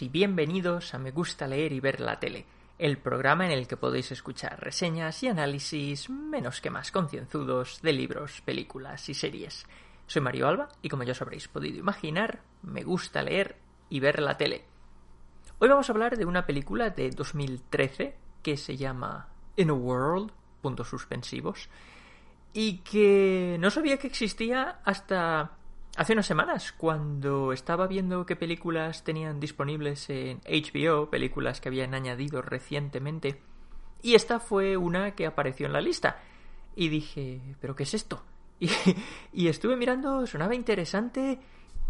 Y bienvenidos a Me gusta leer y ver la tele, el programa en el que podéis escuchar reseñas y análisis menos que más concienzudos de libros, películas y series. Soy Mario Alba y como ya os habréis podido imaginar, me gusta leer y ver la tele. Hoy vamos a hablar de una película de 2013 que se llama In a World, puntos suspensivos, y que no sabía que existía hasta hace unas semanas, cuando estaba viendo qué películas tenían disponibles en HBO, películas que habían añadido recientemente, y esta fue una que apareció en la lista. Y dije, ¿pero qué es esto? Y, estuve mirando, sonaba interesante,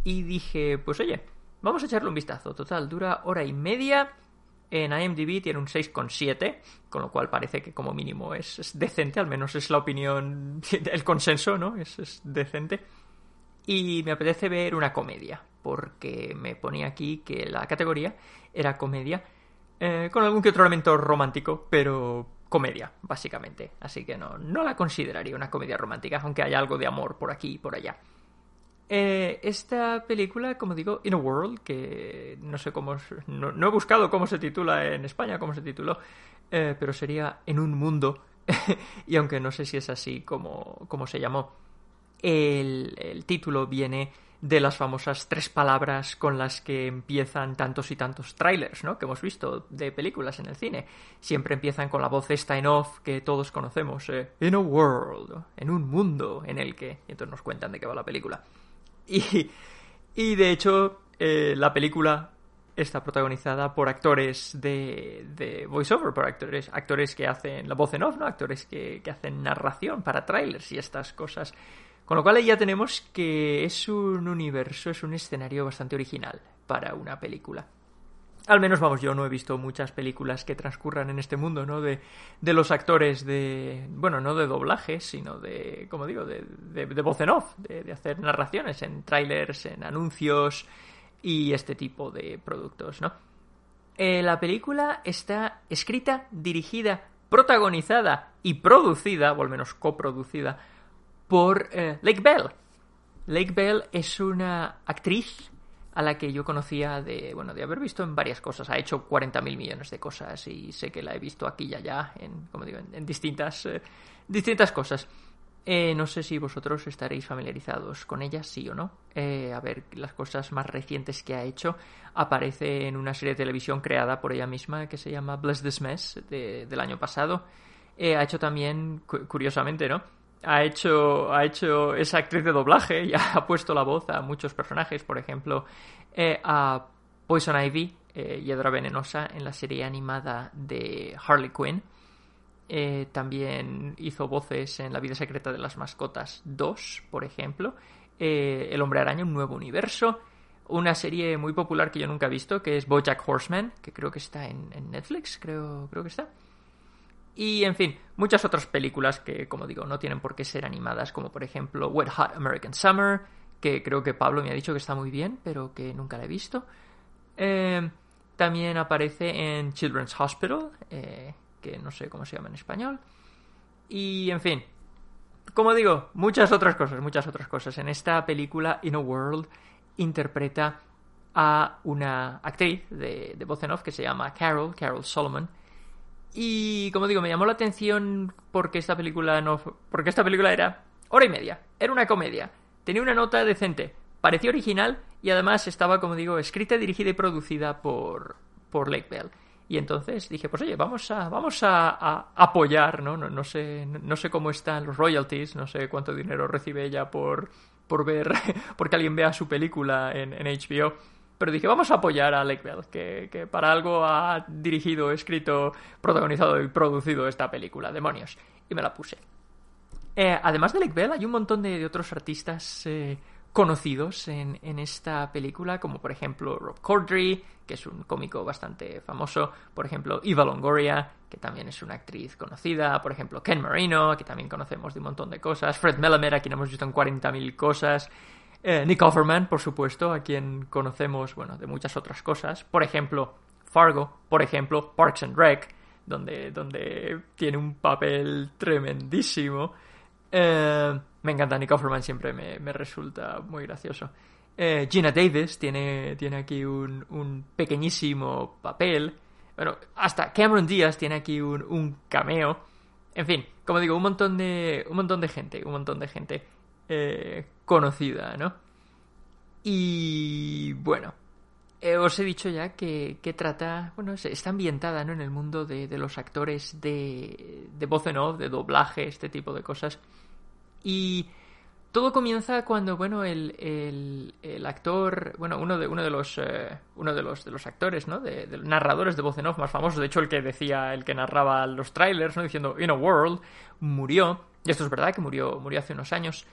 y dije, pues oye, vamos a echarle un vistazo. Total, dura hora y media. En IMDb tiene un 6,7, con lo cual parece que como mínimo es, decente, al menos es la opinión, el consenso, ¿no? Es, es decente y me apetece ver una comedia, porque me ponía aquí que la categoría era comedia, eh, con algún que otro elemento romántico, pero comedia, básicamente. Así que no, no la consideraría una comedia romántica, aunque haya algo de amor por aquí y por allá. Eh, esta película, como digo, In a World, que no sé cómo. No, he buscado cómo se titula en España, cómo se tituló, eh, pero sería En un mundo. y aunque no sé si es así como, como se llamó el, título viene de las famosas tres palabras con las que empiezan tantos y tantos trailers, ¿no? Que hemos visto de películas en el cine. Siempre empiezan con la voz esta en off que todos conocemos. Eh, in a world, en un mundo en el que... Y entonces nos cuentan de qué va la película. Y, y de hecho, eh, la película está protagonizada por actores de, de voiceover, por actores, actores que hacen la voz en off, ¿no? Actores que, que hacen narración para trailers y estas cosas con lo cual ya tenemos que es un universo, es un escenario bastante original para una película. Al menos, vamos, yo no he visto muchas películas que transcurran en este mundo, ¿no? De, de los actores de, bueno, no de doblaje, sino de, como digo, de, de, voz en off, de, hacer narraciones en trailers, en anuncios y este tipo de productos, ¿no? Eh, la película está escrita, dirigida, protagonizada y producida, o al menos coproducida, por eh, Lake Bell. Lake Bell es una actriz a la que yo conocía de, bueno, de haber visto en varias cosas. Ha hecho 40.000 millones de cosas y sé que la he visto aquí y allá, en, como digo, en, distintas, eh, distintas cosas. Eh, no sé si vosotros estaréis familiarizados con ella, sí o no. a ver, las cosas más recientes que ha hecho. Aparece en una serie de televisión creada por ella misma que se llama Bless This Mess del año pasado. ha hecho también, curiosamente, ¿no? Ha hecho, ha hecho esa actriz de doblaje y ha puesto la voz a muchos personajes, por ejemplo, eh, a Poison Ivy, eh, Hiedra Venenosa, en la serie animada de Harley Quinn. Eh, también hizo voces en La vida secreta de las mascotas 2, por ejemplo. El hombre araña, un nuevo universo. Una serie muy popular que yo nunca he visto, que es Bojack Horseman, que creo que está en, en Netflix, creo, creo que está. Y, en fin, muchas otras películas que, como digo, no tienen por qué ser animadas, como por ejemplo Wet Hot American Summer, que creo que Pablo me ha dicho que está muy bien, pero que nunca la he visto. Eh, también aparece en Children's Hospital, eh, que no sé cómo se llama en español. Y, en fin, como digo, muchas otras cosas, muchas otras cosas. En esta película, In a World, interpreta a una actriz de, de voz en off que se llama Carol, Carol Solomon, y como digo, me llamó la atención porque esta película no. Porque esta película era hora y media. Era una comedia. Tenía una nota decente. Parecía original y además estaba, como digo, escrita, dirigida y producida por, por Lake Bell. Y entonces dije, pues oye, vamos a, vamos a, apoyar, ¿no? ¿no? No, sé, no sé cómo están los royalties, no sé cuánto dinero recibe ella por, por ver, porque alguien vea su película en, en HBO pero dije, vamos a apoyar a Lake Bell, que, que, para algo ha dirigido, escrito, protagonizado y producido esta película, demonios. Y me la puse. Eh, además de Lake Bell, hay un montón de, otros artistas eh, conocidos en, en, esta película, como por ejemplo Rob Corddry, que es un cómico bastante famoso, por ejemplo Eva Longoria, que también es una actriz conocida, por ejemplo Ken Marino, que también conocemos de un montón de cosas, Fred Melamed, a quien hemos visto en 40.000 cosas, eh, Nick Offerman, por supuesto, a quien conocemos, bueno, de muchas otras cosas. Por ejemplo, Fargo, por ejemplo, Parks and Rec, donde, donde tiene un papel tremendísimo. Eh, me encanta Nick Offerman, siempre me, resulta muy gracioso. Eh, Gina Davis tiene, tiene aquí un, un, pequeñísimo papel. Bueno, hasta Cameron Díaz tiene aquí un, un, cameo. En fin, como digo, un montón de, un montón de gente, un montón de gente eh, conocida, ¿no? Y bueno, eh, os he dicho ya que, que, trata, bueno, está ambientada ¿no? en el mundo de, de los actores de, de voz en off, de doblaje, este tipo de cosas. Y todo comienza cuando, bueno, el, el, el actor, bueno, uno de, uno de los, eh, uno de los, de los actores, ¿no? De, de, narradores de voz en off más famosos, de hecho el que decía, el que narraba los trailers, ¿no? Diciendo In a World, murió. Y esto es verdad que murió, murió hace unos años.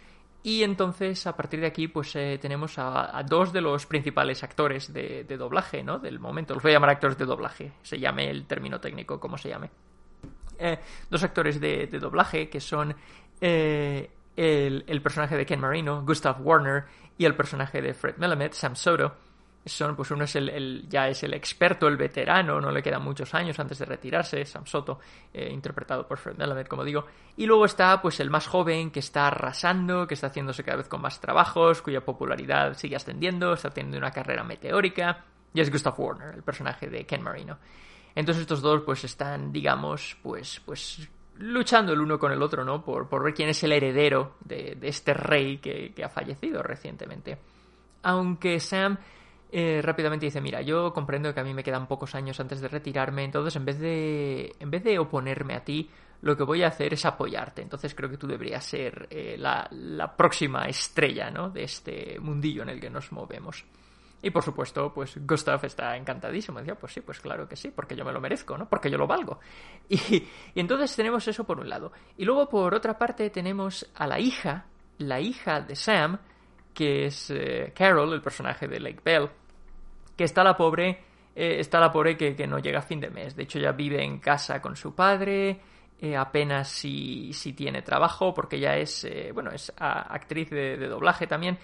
Y entonces, a partir de aquí, pues eh, tenemos a, dos de los principales actores de, doblaje, ¿no? Del momento. Los voy a llamar actores de doblaje, se llame el término técnico, como se llame. Eh, dos actores de, de, doblaje que son eh, el, el, personaje de Ken Marino, Gustav Warner, y el personaje de Fred Melamed, Sam Soto. Son, pues uno es el, ya es el experto, el veterano, no le quedan muchos años antes de retirarse, Sam Soto, eh, interpretado por Fred Melamed, como digo. Y luego está, pues, el más joven, que está arrasando, que está haciéndose cada vez con más trabajos, cuya popularidad sigue ascendiendo, está teniendo una carrera meteórica, y es Gustav Warner, el personaje de Ken Marino. Entonces estos dos, pues, están, digamos, pues, pues, luchando el uno con el otro, ¿no? Por, por ver quién es el heredero de, de este rey que, que, ha fallecido recientemente. Aunque Sam eh, rápidamente dice, mira, yo comprendo que a mí me quedan pocos años antes de retirarme, entonces en vez de, en vez de oponerme a ti, lo que voy a hacer es apoyarte. Entonces creo que tú deberías ser eh, la, la, próxima estrella, ¿no? De este mundillo en el que nos movemos. Y por supuesto, pues Gustav está encantadísimo. Decía, pues sí, pues claro que sí, porque yo me lo merezco, ¿no? Porque yo lo valgo. Y, y entonces tenemos eso por un lado. Y luego por otra parte tenemos a la hija, la hija de Sam, que es eh, Carol, el personaje de Lake Bell, que está la pobre, eh, está la pobre que, que, no llega a fin de mes. De hecho, ya vive en casa con su padre, eh, apenas si, si, tiene trabajo, porque ya es, eh, bueno, es actriz de, de, doblaje también,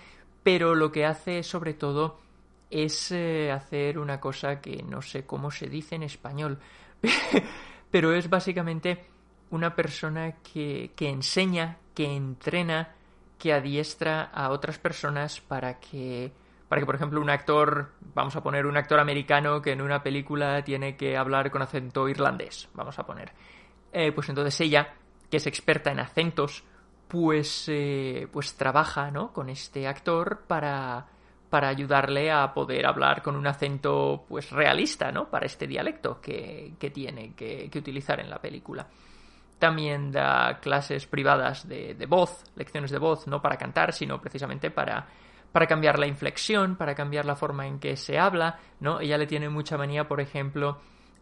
pero lo que hace sobre todo es hacer una cosa que no sé cómo se dice en español, pero es básicamente una persona que, que enseña, que entrena, que adiestra a otras personas para que para que, por ejemplo, un actor, vamos a poner un actor americano que en una película tiene que hablar con acento irlandés, vamos a poner. Eh, pues entonces ella, que es experta en acentos, pues, eh, pues trabaja, ¿no? Con este actor para, para ayudarle a poder hablar con un acento, pues, realista, ¿no? Para este dialecto que, que tiene que, que utilizar en la película también da clases privadas de, de, voz, lecciones de voz, no para cantar, sino precisamente para, para cambiar la inflexión, para cambiar la forma en que se habla, ¿no? Ella le tiene mucha manía, por ejemplo,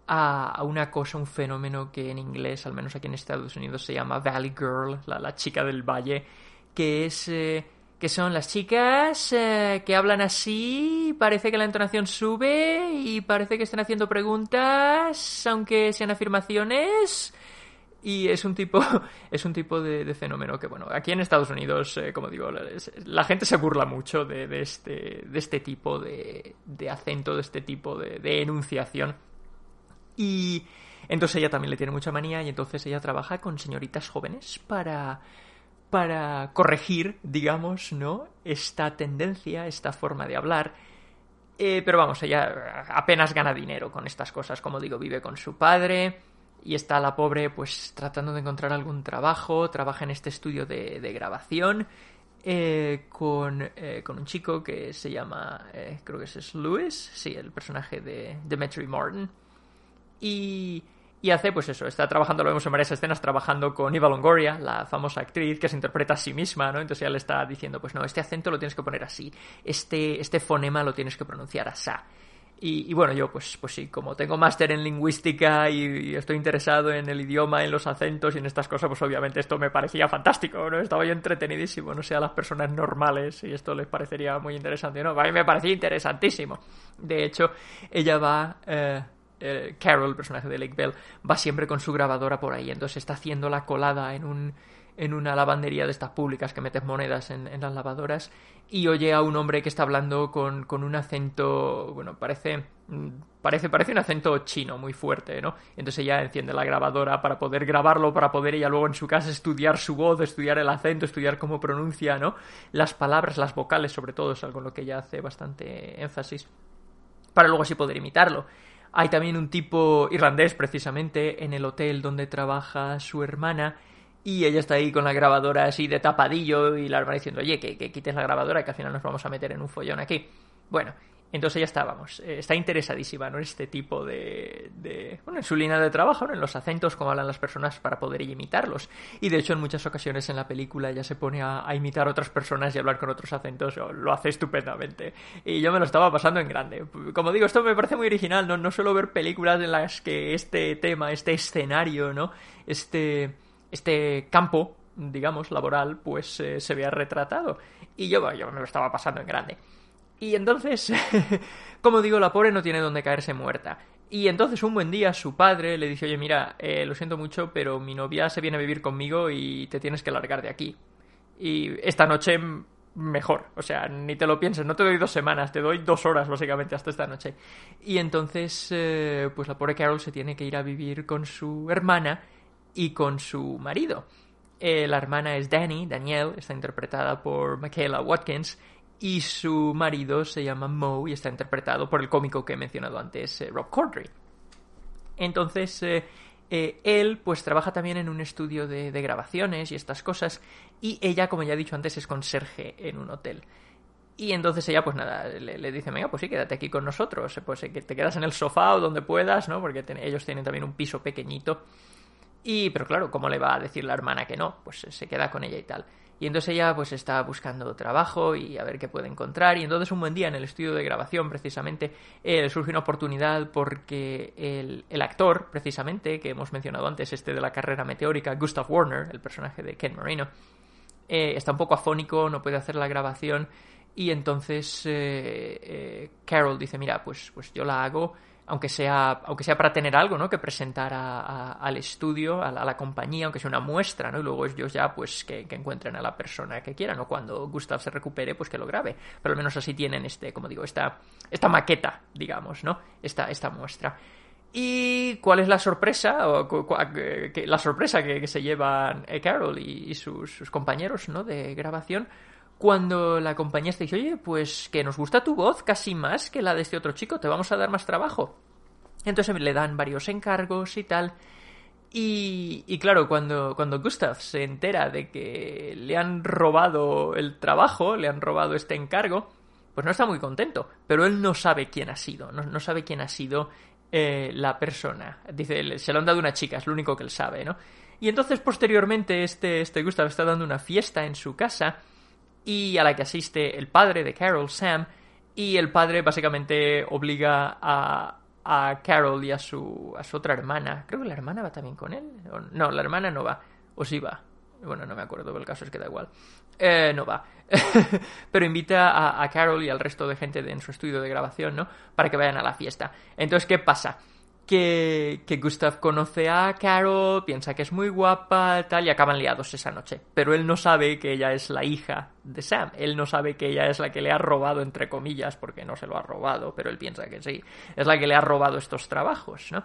a, una cosa, un fenómeno que en inglés, al menos aquí en Estados Unidos, se llama Valley Girl, la, la chica del valle, que es... Eh, que son las chicas eh, que hablan así, parece que la entonación sube y parece que están haciendo preguntas, aunque sean afirmaciones. Y es un tipo, es un tipo de, de fenómeno que, bueno, aquí en Estados Unidos, eh, como digo, la, gente se burla mucho de, de, este, de este tipo de, de acento, de este tipo de, de enunciación. Y entonces ella también le tiene mucha manía y entonces ella trabaja con señoritas jóvenes para para corregir, digamos, ¿no? Esta tendencia, esta forma de hablar. Eh, pero vamos, ella apenas gana dinero con estas cosas. Como digo, vive con su padre y está la pobre pues tratando de encontrar algún trabajo. Trabaja en este estudio de, de grabación eh, con, eh, con, un chico que se llama, eh, creo que es Lewis, sí, el personaje de Demetri Martin. Y y hace, pues eso, está trabajando, lo vemos en varias escenas, trabajando con Eva Longoria, la famosa actriz que se interpreta a sí misma, ¿no? Entonces ella le está diciendo, pues no, este acento lo tienes que poner así, este, este fonema lo tienes que pronunciar así. Y, y, bueno, yo pues, pues sí, como tengo máster en lingüística y, y, estoy interesado en el idioma, en los acentos y en estas cosas, pues obviamente esto me parecía fantástico, ¿no? Estaba yo entretenidísimo, no sé, a las personas normales y esto les parecería muy interesante, ¿no? A mí me parecía interesantísimo. De hecho, ella va... Eh, eh, Carol, el personaje de Lake Bell, va siempre con su grabadora por ahí, entonces está haciendo la colada en un en una lavandería de estas públicas que metes monedas en, las lavadoras y oye a un hombre que está hablando con, con un acento, bueno, parece, mm, parece, parece un acento chino muy fuerte, ¿no? Entonces ella enciende la grabadora para poder grabarlo, para poder ella luego en su casa estudiar su voz, estudiar el acento, estudiar cómo pronuncia, ¿no? Las palabras, las vocales sobre todo, es algo en lo que ella hace bastante énfasis, para luego así poder imitarlo. Hay también un tipo irlandés, precisamente, en el hotel donde trabaja su hermana, y ella está ahí con la grabadora así de tapadillo y la hermana diciendo, oye, que, que quites la grabadora, que al final nos vamos a meter en un follón aquí. Bueno, entonces ya estábamos. Eh, está interesadísima ¿no? en este tipo de, de, Bueno, en su línea de trabajo, ¿no? en los acentos, cómo hablan las personas para poder imitarlos. Y de hecho, en muchas ocasiones en la película ya se pone a, imitar a otras personas y hablar con otros acentos. lo hace estupendamente. Y yo me lo estaba pasando en grande. Como digo, esto me parece muy original. No, no suelo ver películas en las que este tema, este escenario, ¿no? Este, este campo, digamos, laboral, pues eh, se vea retratado. Y yo, yo me lo estaba pasando en grande. Y entonces, como digo, la pobre no tiene donde caerse muerta. Y entonces un buen día su padre le dice, oye, mira, eh, lo siento mucho, pero mi novia se viene a vivir conmigo y te tienes que largar de aquí. Y esta noche mejor, o sea, ni te lo pienses, no te doy dos semanas, te doy dos horas básicamente hasta esta noche. Y entonces, eh, pues la pobre Carol se tiene que ir a vivir con su hermana y con su marido. Eh, la hermana es Danny, Danielle, está interpretada por Michaela Watkins, y su marido se llama Moe y está interpretado por el cómico que he mencionado antes, eh, Rob Corddry. Entonces, eh, él pues trabaja también en un estudio de, grabaciones y estas cosas y ella, como ya he dicho antes, es conserje en un hotel. Y entonces ella, pues nada, le, dice, venga, pues sí, quédate aquí con nosotros, pues que te quedas en el sofá o donde puedas, ¿no? Porque ellos tienen también un piso pequeñito. Y, pero claro, ¿cómo le va a decir la hermana que no? Pues se queda con ella y tal. Y entonces ella pues está buscando trabajo y a ver qué puede encontrar. Y entonces un buen día en el estudio de grabación precisamente eh, le surge una oportunidad porque el, el, actor precisamente que hemos mencionado antes, este de la carrera meteórica, Gustav Warner, el personaje de Ken Marino, eh, está un poco afónico, no puede hacer la grabación y entonces eh, Carol dice, mira, pues, pues yo la hago aunque sea, aunque sea para tener algo, ¿no? Que presentar al estudio, a la, compañía, aunque sea una muestra, ¿no? Y luego ellos ya, pues, que, encuentren a la persona que quieran, o cuando Gustav se recupere, pues que lo grabe. Pero al menos así tienen este, como digo, esta, esta maqueta, digamos, ¿no? Esta, esta muestra. ¿Y cuál es la sorpresa? la sorpresa que, se llevan eh, Carol y, sus, sus, compañeros, ¿no? De grabación cuando la compañía te dice, oye, pues que nos gusta tu voz casi más que la de este otro chico, te vamos a dar más trabajo. Entonces le dan varios encargos y tal. Y, y claro, cuando, cuando Gustav se entera de que le han robado el trabajo, le han robado este encargo, pues no está muy contento. Pero él no sabe quién ha sido, no, sabe quién ha sido eh, la persona. Dice, se lo han dado una chica, es lo único que él sabe, ¿no? Y entonces posteriormente este, este Gustav está dando una fiesta en su casa y a la que asiste el padre de Carol, Sam, y el padre básicamente obliga a, a Carol y a su, a su otra hermana. Creo que la hermana va también con él. No, la hermana no va. O sí va. Bueno, no me acuerdo, pero el caso es que da igual. Eh, no va. pero invita a, Carol y al resto de gente en su estudio de grabación, ¿no? Para que vayan a la fiesta. Entonces, ¿qué pasa? Que, que Gustav conoce a Carol, piensa que es muy guapa, tal, y acaban liados esa noche. Pero él no sabe que ella es la hija de Sam. Él no sabe que ella es la que le ha robado, entre comillas, porque no se lo ha robado, pero él piensa que sí. Es la que le ha robado estos trabajos, ¿no?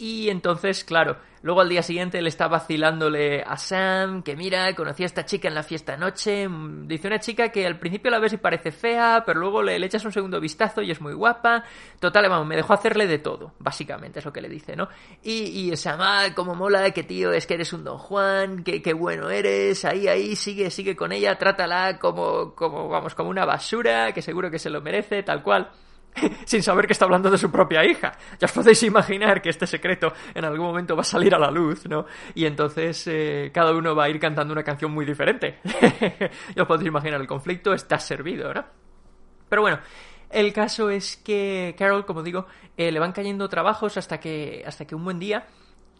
Y entonces, claro, luego al día siguiente él está vacilándole a Sam, que mira, conocí a esta chica en la fiesta anoche. Mm, dice una chica que al principio la ves y parece fea, pero luego le, echas un segundo vistazo y es muy guapa. Total, vamos, me dejó hacerle de todo, básicamente es lo que le dice, ¿no? Y, y Sam, ah, como mola, que tío, es que eres un don Juan, que, que bueno eres, ahí, ahí, sigue, sigue con ella, trátala como, como, vamos, como una basura, que seguro que se lo merece, tal cual. sin saber que está hablando de su propia hija. Ya os podéis imaginar que este secreto en algún momento va a salir a la luz, ¿no? Y entonces eh, cada uno va a ir cantando una canción muy diferente. ya os podéis imaginar, el conflicto está servido, ¿no? Pero bueno, el caso es que Carol, como digo, eh, le van cayendo trabajos hasta que, hasta que un buen día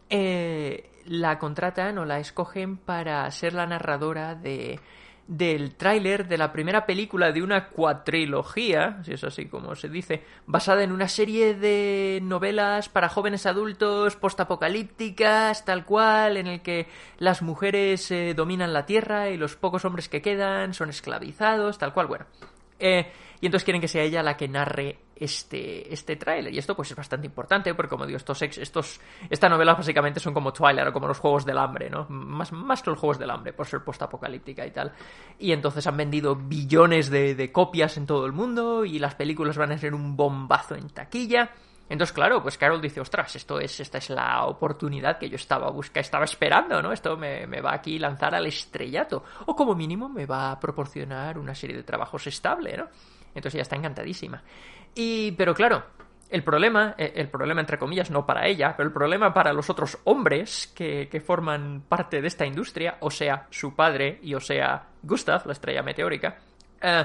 eh, la contratan o la escogen para ser la narradora de del tráiler de la primera película de una cuatrilogía, si es así como se dice, basada en una serie de novelas para jóvenes adultos postapocalípticas, tal cual, en el que las mujeres eh, dominan la Tierra y los pocos hombres que quedan son esclavizados, tal cual, bueno. Eh, y entonces quieren que sea ella la que narre este, este tráiler. Y esto pues es bastante importante porque, como digo, estos, estos, estas novelas básicamente son como Twilight o como los Juegos del Hambre, ¿no? Más, más que los Juegos del Hambre, por ser postapocalíptica y tal. Y entonces han vendido billones de, copias en todo el mundo y las películas van a ser un bombazo en taquilla. Entonces, claro, pues Carol dice, ostras, esto es, esta es la oportunidad que yo estaba buscando, estaba esperando, ¿no? Esto me, me, va aquí lanzar al estrellato. O como mínimo me va a proporcionar una serie de trabajos estable, ¿no? Entonces ya está encantadísima. Y, pero claro, el problema, eh, el problema entre comillas, no para ella, pero el problema para los otros hombres que, que forman parte de esta industria, o sea, su padre y o sea, Gustav, la estrella meteórica, uh,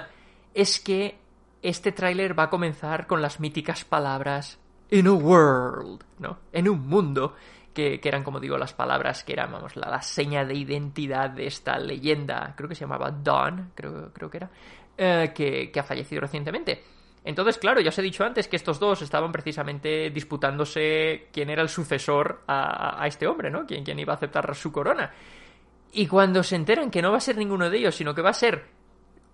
es que este tráiler va a comenzar con las míticas palabras in a world, ¿no? En un mundo, que, que, eran, como digo, las palabras que eran, vamos, la, la, seña de identidad de esta leyenda, creo que se llamaba Dawn, creo, creo que era, eh, que, que, ha fallecido recientemente. Entonces, claro, ya os he dicho antes que estos dos estaban precisamente disputándose quién era el sucesor a, este hombre, ¿no? Quién, quién iba a aceptar su corona. Y cuando se enteran que no va a ser ninguno de ellos, sino que va a ser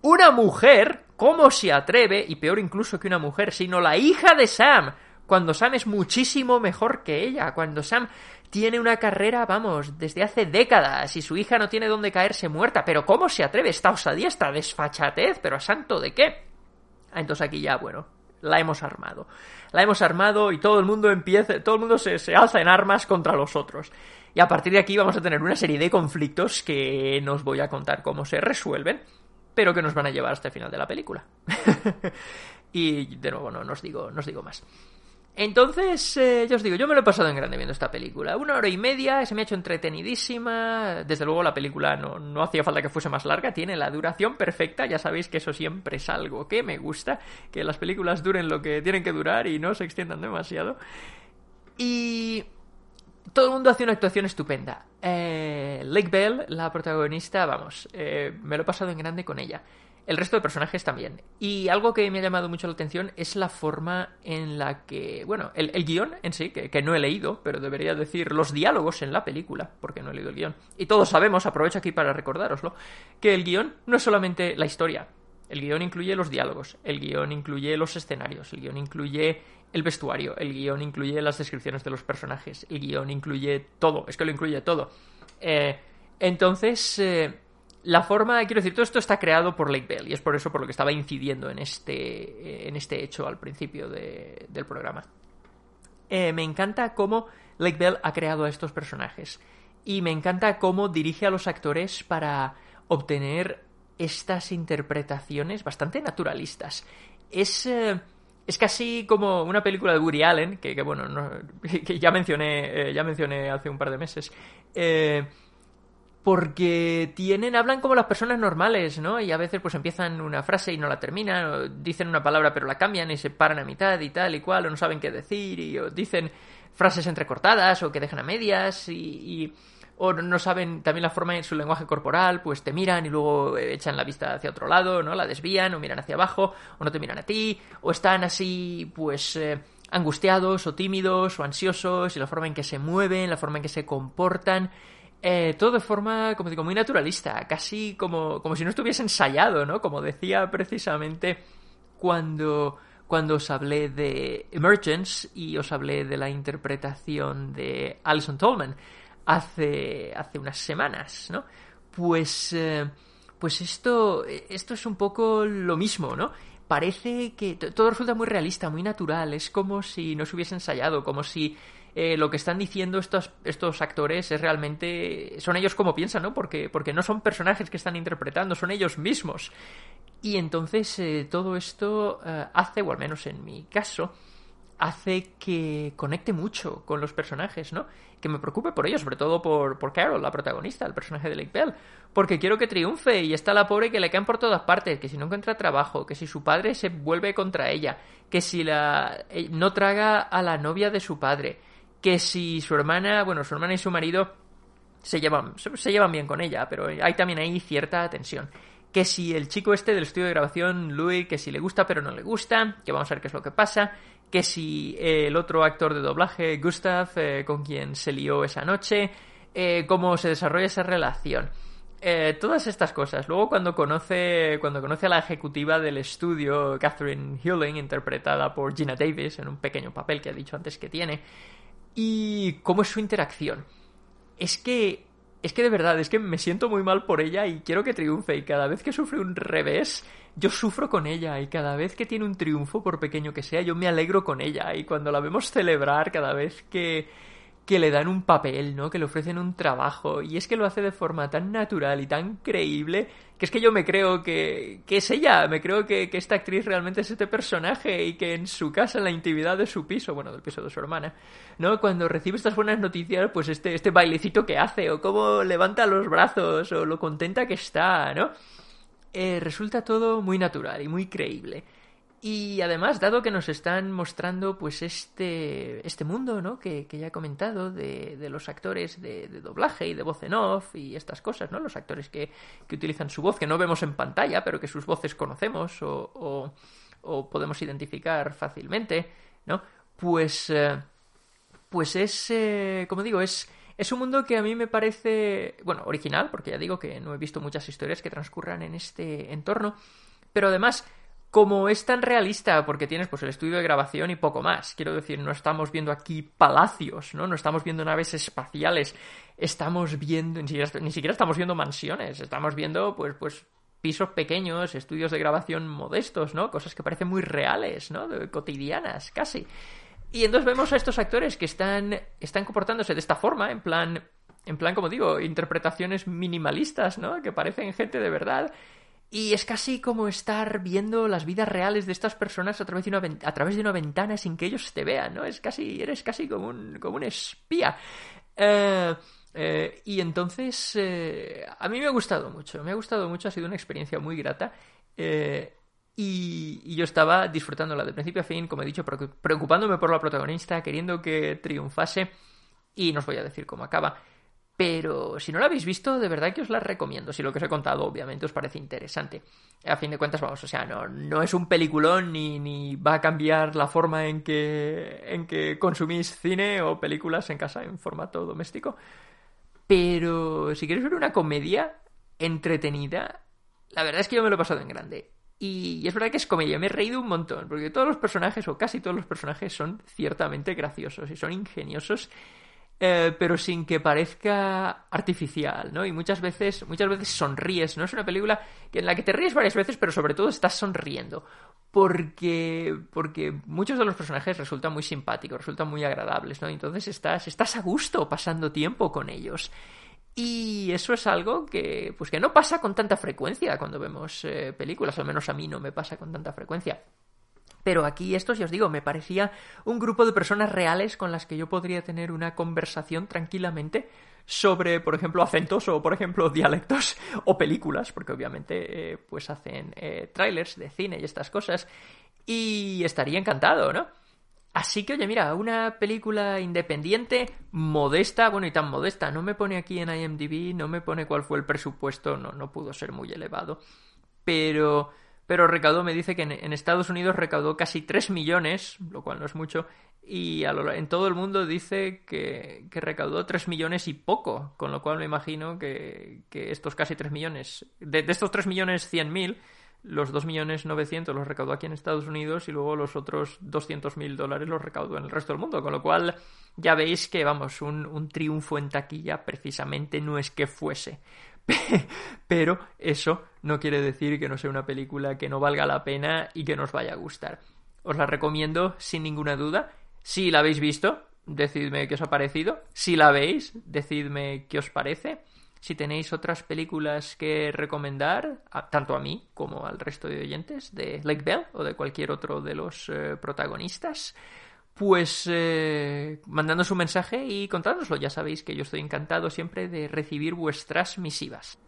una mujer, ¿cómo se atreve? Y peor incluso que una mujer, sino la hija de Sam, cuando Sam es muchísimo mejor que ella, cuando Sam tiene una carrera, vamos, desde hace décadas y su hija no tiene dónde caerse muerta. Pero ¿cómo se atreve esta osadía, esta desfachatez? ¿Pero a santo de qué? Ah, entonces aquí ya, bueno, la hemos armado. La hemos armado y todo el mundo empieza, todo el mundo se, se alza en armas contra los otros. Y a partir de aquí vamos a tener una serie de conflictos que no os voy a contar cómo se resuelven, pero que nos van a llevar hasta el final de la película. y de nuevo no, no os digo, no os digo más. Entonces, eh, yo os digo, yo me lo he pasado en grande viendo esta película. Una hora y media, se me ha hecho entretenidísima. Desde luego la película no, no hacía falta que fuese más larga, tiene la duración perfecta. Ya sabéis que eso siempre es algo que me gusta, que las películas duren lo que tienen que durar y no se extiendan demasiado. Y todo el mundo hace una actuación estupenda. Eh, Lake Bell, la protagonista, vamos, eh, me lo he pasado en grande con ella. El resto de personajes también. Y algo que me ha llamado mucho la atención es la forma en la que, bueno, el, el guion en sí, que, que, no he leído, pero debería decir los diálogos en la película, porque no he leído el guion. Y todos sabemos, aprovecho aquí para recordároslo, que el guion no es solamente la historia. El guion incluye los diálogos, el guion incluye los escenarios, el guion incluye el vestuario, el guion incluye las descripciones de los personajes, el guion incluye todo, es que lo incluye todo. Eh, entonces, eh, la forma, quiero decir, todo esto está creado por Lake Bell y es por eso por lo que estaba incidiendo en este, en este hecho al principio de, del programa. Eh, me encanta cómo Lake Bell ha creado a estos personajes y me encanta cómo dirige a los actores para obtener estas interpretaciones bastante naturalistas. Es, eh, es casi como una película de Woody Allen, que, bueno, no, que ya mencioné, eh, ya mencioné hace un par de meses. Eh, porque tienen, hablan como las personas normales, ¿no? Y a veces pues empiezan una frase y no la terminan, o dicen una palabra pero la cambian y se paran a mitad y tal y cual, o no saben qué decir, y o dicen frases entrecortadas o que dejan a medias y, y o no saben también la forma en su lenguaje corporal, pues te miran y luego echan la vista hacia otro lado, ¿no? La desvían o miran hacia abajo o no te miran a ti, o están así pues eh, angustiados o tímidos o ansiosos y la forma en que se mueven, la forma en que se comportan eh, todo de forma, como digo, muy naturalista, casi como, como si no estuviese ensayado, ¿no? Como decía precisamente cuando, cuando os hablé de Emergence y os hablé de la interpretación de Alison Tolman hace, hace unas semanas, ¿no? Pues, eh, pues esto, esto es un poco lo mismo, ¿no? Parece que todo resulta muy realista, muy natural, es como si no se hubiese ensayado, como si eh, lo que están diciendo estos, estos actores es realmente. son ellos como piensan, ¿no? Porque, porque no son personajes que están interpretando, son ellos mismos. Y entonces eh, todo esto eh, hace, o al menos en mi caso, hace que conecte mucho con los personajes, ¿no? Que me preocupe por ellos, sobre todo por, por Carol, la protagonista, el personaje de Lake Bell. Porque quiero que triunfe y está la pobre que le caen por todas partes, que si no encuentra trabajo, que si su padre se vuelve contra ella, que si la no traga a la novia de su padre, que si su hermana, bueno, su hermana y su marido se llevan, se llevan bien con ella, pero hay también ahí cierta tensión. que si el chico este del estudio de grabación, Louis, que si le gusta pero no le gusta, que vamos a ver qué es lo que pasa, que si eh, el otro actor de doblaje, Gustav, eh, con quien se lió esa noche, eh, cómo se desarrolla esa relación. todas estas cosas. Luego cuando conoce, cuando conoce a la ejecutiva del estudio, Catherine Hewling, interpretada por Gina Davis, en un pequeño papel que ha dicho antes que tiene, y cómo es su interacción. Es que es que de verdad, es que me siento muy mal por ella y quiero que triunfe. Y cada vez que sufre un revés, yo sufro con ella. Y cada vez que tiene un triunfo, por pequeño que sea, yo me alegro con ella. Y cuando la vemos celebrar, cada vez que, que le dan un papel, ¿no? Que le ofrecen un trabajo. Y es que lo hace de forma tan natural y tan creíble que es que yo me creo que, que es ella. Me creo que, que, esta actriz realmente es este personaje y que en su casa, en la intimidad de su piso, bueno, del piso de su hermana, ¿no? Cuando recibe estas buenas noticias, pues este, este bailecito que hace, o cómo levanta los brazos, o lo contenta que está, ¿no? Eh, resulta todo muy natural y muy creíble. Y además, dado que nos están mostrando pues este, este mundo, ¿no? Que, ya he comentado, de, de los actores de, doblaje y de voz en off y estas cosas, ¿no? Los actores que, que, utilizan su voz, que no vemos en pantalla, pero que sus voces conocemos o, o, podemos identificar fácilmente, ¿no? Pues, eh, pues es, eh, como digo, es, es un mundo que a mí me parece, bueno, original, porque ya digo que no he visto muchas historias que transcurran en este entorno, pero además como es tan realista, porque tienes pues el estudio de grabación y poco más. Quiero decir, no estamos viendo aquí palacios, ¿no? No estamos viendo naves espaciales, estamos viendo, ni siquiera, estamos viendo mansiones, estamos viendo pues, pues pisos pequeños, estudios de grabación modestos, ¿no? Cosas que parecen muy reales, ¿no? cotidianas, casi. Y entonces vemos a estos actores que están, están comportándose de esta forma, en plan, en plan, como digo, interpretaciones minimalistas, ¿no? Que parecen gente de verdad y es casi como estar viendo las vidas reales de estas personas a través de una, a través de una ventana sin que ellos te vean, ¿no? Es casi, eres casi como un, como un espía. Eh, eh, y entonces, eh, a mí me ha gustado mucho, me ha gustado mucho, ha sido una experiencia muy grata. Y, y, yo estaba disfrutándola de principio a fin, como he dicho, preocupándome por la protagonista, queriendo que triunfase. Y no os voy a decir cómo acaba. Pero si no la habéis visto, de verdad que os la recomiendo. Si lo que os he contado, obviamente, os parece interesante. A fin de cuentas, vamos, o sea, no, no es un peliculón ni, ni va a cambiar la forma en que, en que consumís cine o películas en casa en formato doméstico. Pero si quieres ver una comedia entretenida, la verdad es que yo me lo he pasado en grande. Y es verdad que es comedia, me he reído un montón, porque todos los personajes, o casi todos los personajes, son ciertamente graciosos y son ingeniosos eh, pero sin que parezca artificial, ¿no? Y muchas veces, muchas veces sonríes, ¿no? Es una película en la que te ríes varias veces, pero sobre todo estás sonriendo. Porque, porque muchos de los personajes resultan muy simpáticos, resultan muy agradables, ¿no? Entonces estás, estás a gusto pasando tiempo con ellos. Y eso es algo que, pues que no pasa con tanta frecuencia cuando vemos eh, películas, al menos a mí no me pasa con tanta frecuencia. Pero aquí esto, si os digo, me parecía un grupo de personas reales con las que yo podría tener una conversación tranquilamente sobre, por ejemplo, acentos o, por ejemplo, dialectos o películas, porque obviamente eh, pues hacen eh, trailers de cine y estas cosas, y estaría encantado, ¿no? Así que, oye, mira, una película independiente, modesta, bueno, y tan modesta, no me pone aquí en IMDb, no me pone cuál fue el presupuesto, no, no pudo ser muy elevado, pero pero recaudó, me dice que en, Estados Unidos recaudó casi 3 millones, lo cual no es mucho, y en todo el mundo dice que, recaudó 3 millones y poco, con lo cual me imagino que, estos casi 3 millones, de, estos 3 millones 100 mil, los 2 millones 900 los recaudó aquí en Estados Unidos y luego los otros 200 mil dólares los recaudó en el resto del mundo, con lo cual ya veis que, vamos, un, un triunfo en taquilla precisamente no es que fuese. Pero eso no quiere decir que no sea una película que no valga la pena y que nos vaya a gustar. Os la recomiendo sin ninguna duda. Si la habéis visto, decidme qué os ha parecido. Si la veis, decidme qué os parece. Si tenéis otras películas que recomendar, tanto a mí como al resto de oyentes de Lake Bell o de cualquier otro de los eh, protagonistas, pues eh, mandando su mensaje y contárnoslo. Ya sabéis que yo estoy encantado siempre de recibir vuestras misivas.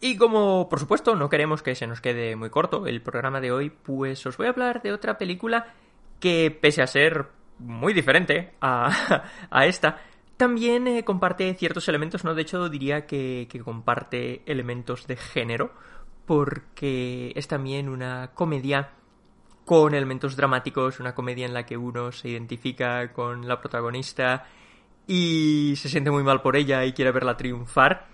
Y como por supuesto no queremos que se nos quede muy corto el programa de hoy, pues os voy a hablar de otra película que pese a ser muy diferente a, a esta, también eh, comparte ciertos elementos, ¿no? De hecho diría que, que comparte elementos de género porque es también una comedia con elementos dramáticos, una comedia en la que uno se identifica con la protagonista y se siente muy mal por ella y quiere verla triunfar.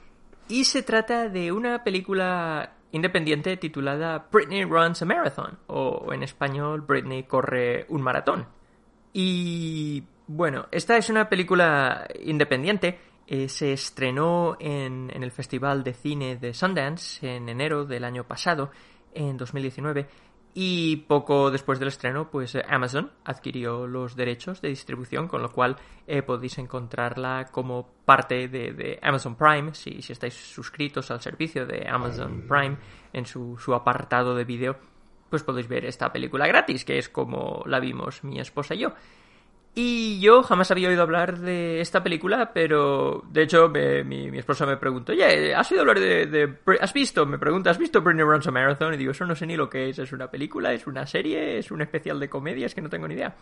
Y se trata de una película independiente titulada Britney Runs a Marathon, o en español Britney corre un maratón. Y bueno, esta es una película independiente. Eh, se estrenó en, en el Festival de Cine de Sundance en enero del año pasado, en 2019 y poco después del estreno, pues eh, Amazon adquirió los derechos de distribución, con lo cual eh, podéis encontrarla como parte de, Amazon Prime, si, si, estáis suscritos al servicio de Amazon Prime en su, su apartado de vídeo, pues podéis ver esta película gratis, que es como la vimos mi esposa y yo. Y yo jamás había oído hablar de esta película, pero de hecho mi, esposa me preguntó, oye, ¿has oído hablar de, ¿Has visto? Me pregunta, ¿has visto Britney Runs a Marathon? Y digo, eso no sé ni lo que es, ¿es una película? ¿Es una serie? ¿Es un especial de comedia? Es que no tengo ni idea.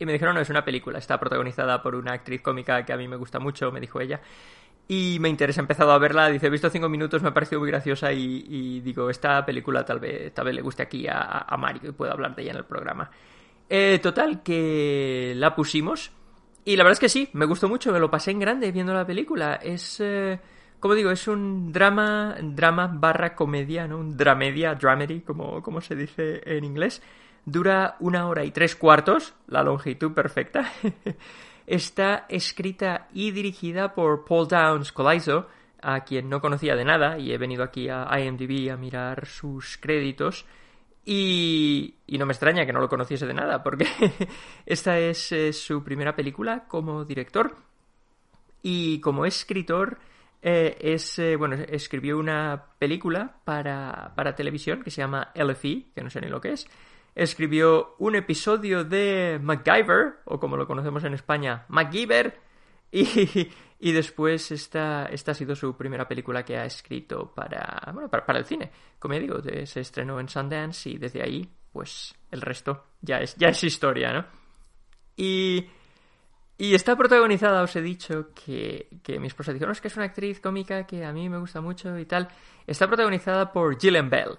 Y me dijeron, no, es una película, está protagonizada por una actriz cómica que a mí me gusta mucho, me dijo ella. Y me interesa, he empezado a verla, dice, he visto cinco minutos, me ha parecido muy graciosa y, digo, esta película tal vez, tal vez le guste aquí a, a Mario y puedo hablar de ella en el programa. Eh, total, que la pusimos. Y la verdad es que sí, me gustó mucho, me lo pasé en grande viendo la película. Es, eh, como digo, es un drama, drama barra comedia, ¿no? Un dramedia, dramedy, como, como se dice en inglés. Dura una hora y tres cuartos, la longitud perfecta. Está escrita y dirigida por Paul Downs Colaizo, a quien no conocía de nada, y he venido aquí a IMDb a mirar sus créditos. Y, no me extraña que no lo conociese de nada, porque esta es su primera película como director. Y como escritor, eh, es, eh, bueno, escribió una película para, para televisión que se llama LFE, que no sé ni lo que es. Escribió un episodio de MacGyver, o como lo conocemos en España, MacGyver. Y, y después esta, esta ha sido su primera película que ha escrito para, bueno, para, el cine. Como ya digo, se estrenó en Sundance y desde ahí, pues el resto ya es, ya es historia, ¿no? Y, y está protagonizada, os he dicho, que, que mi esposa dijo, no, es que es una actriz cómica que a mí me gusta mucho y tal. Está protagonizada por Gillian Bell,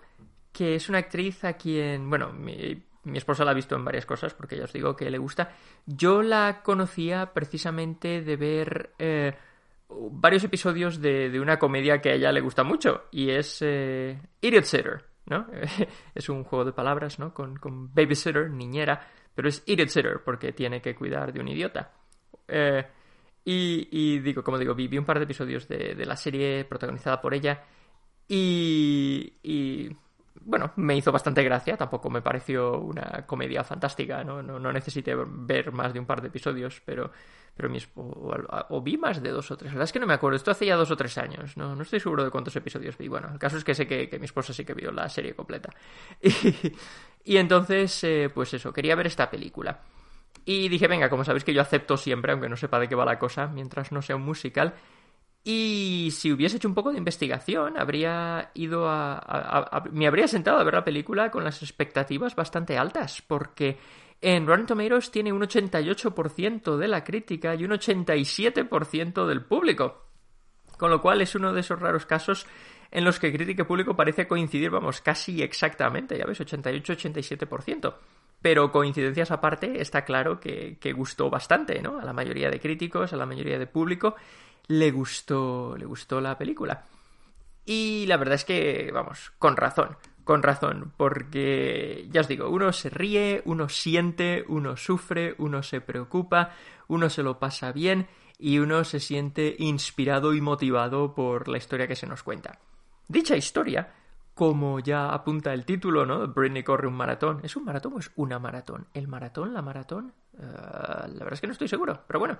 que es una actriz a quien, bueno, mi, mi esposa la ha visto en varias cosas porque ya os digo que le gusta. Yo la conocía precisamente de ver eh, varios episodios de, una comedia que a ella le gusta mucho y es eh, Idiot Sitter, ¿no? es un juego de palabras, ¿no? Con, babysitter, niñera, pero es Idiot Sitter porque tiene que cuidar de un idiota. Eh, y, digo, como digo, vi, un par de episodios de, de la serie protagonizada por ella y, y bueno, me hizo bastante gracia, tampoco me pareció una comedia fantástica, no, no, no necesité ver más de un par de episodios, pero, pero mi o, vi más de dos o tres, la verdad es que no me acuerdo, esto hace ya dos o tres años, no, no estoy seguro de cuántos episodios vi, bueno, el caso es que sé que, mi esposa sí que vio la serie completa. Y, entonces, eh, pues eso, quería ver esta película. Y dije, venga, como sabéis que yo acepto siempre, aunque no sepa de qué va la cosa, mientras no sea un musical, y si hubiese hecho un poco de investigación, habría ido a, me habría sentado a ver la película con las expectativas bastante altas, porque en Rotten Tomatoes tiene un 88% de la crítica y un 87% del público. Con lo cual es uno de esos raros casos en los que crítica y público parece coincidir, vamos, casi exactamente, ya ves, 88-87%. Pero coincidencias aparte, está claro que, que gustó bastante, ¿no? A la mayoría de críticos, a la mayoría de público le gustó, le gustó la película. Y la verdad es que, vamos, con razón, con razón, porque ya os digo, uno se ríe, uno siente, uno sufre, uno se preocupa, uno se lo pasa bien y uno se siente inspirado y motivado por la historia que se nos cuenta. Dicha historia, como ya apunta el título, ¿no? Britney corre un maratón. ¿Es un maratón o es una maratón? ¿El maratón? ¿La maratón? Eh, la verdad es que no estoy seguro, pero bueno.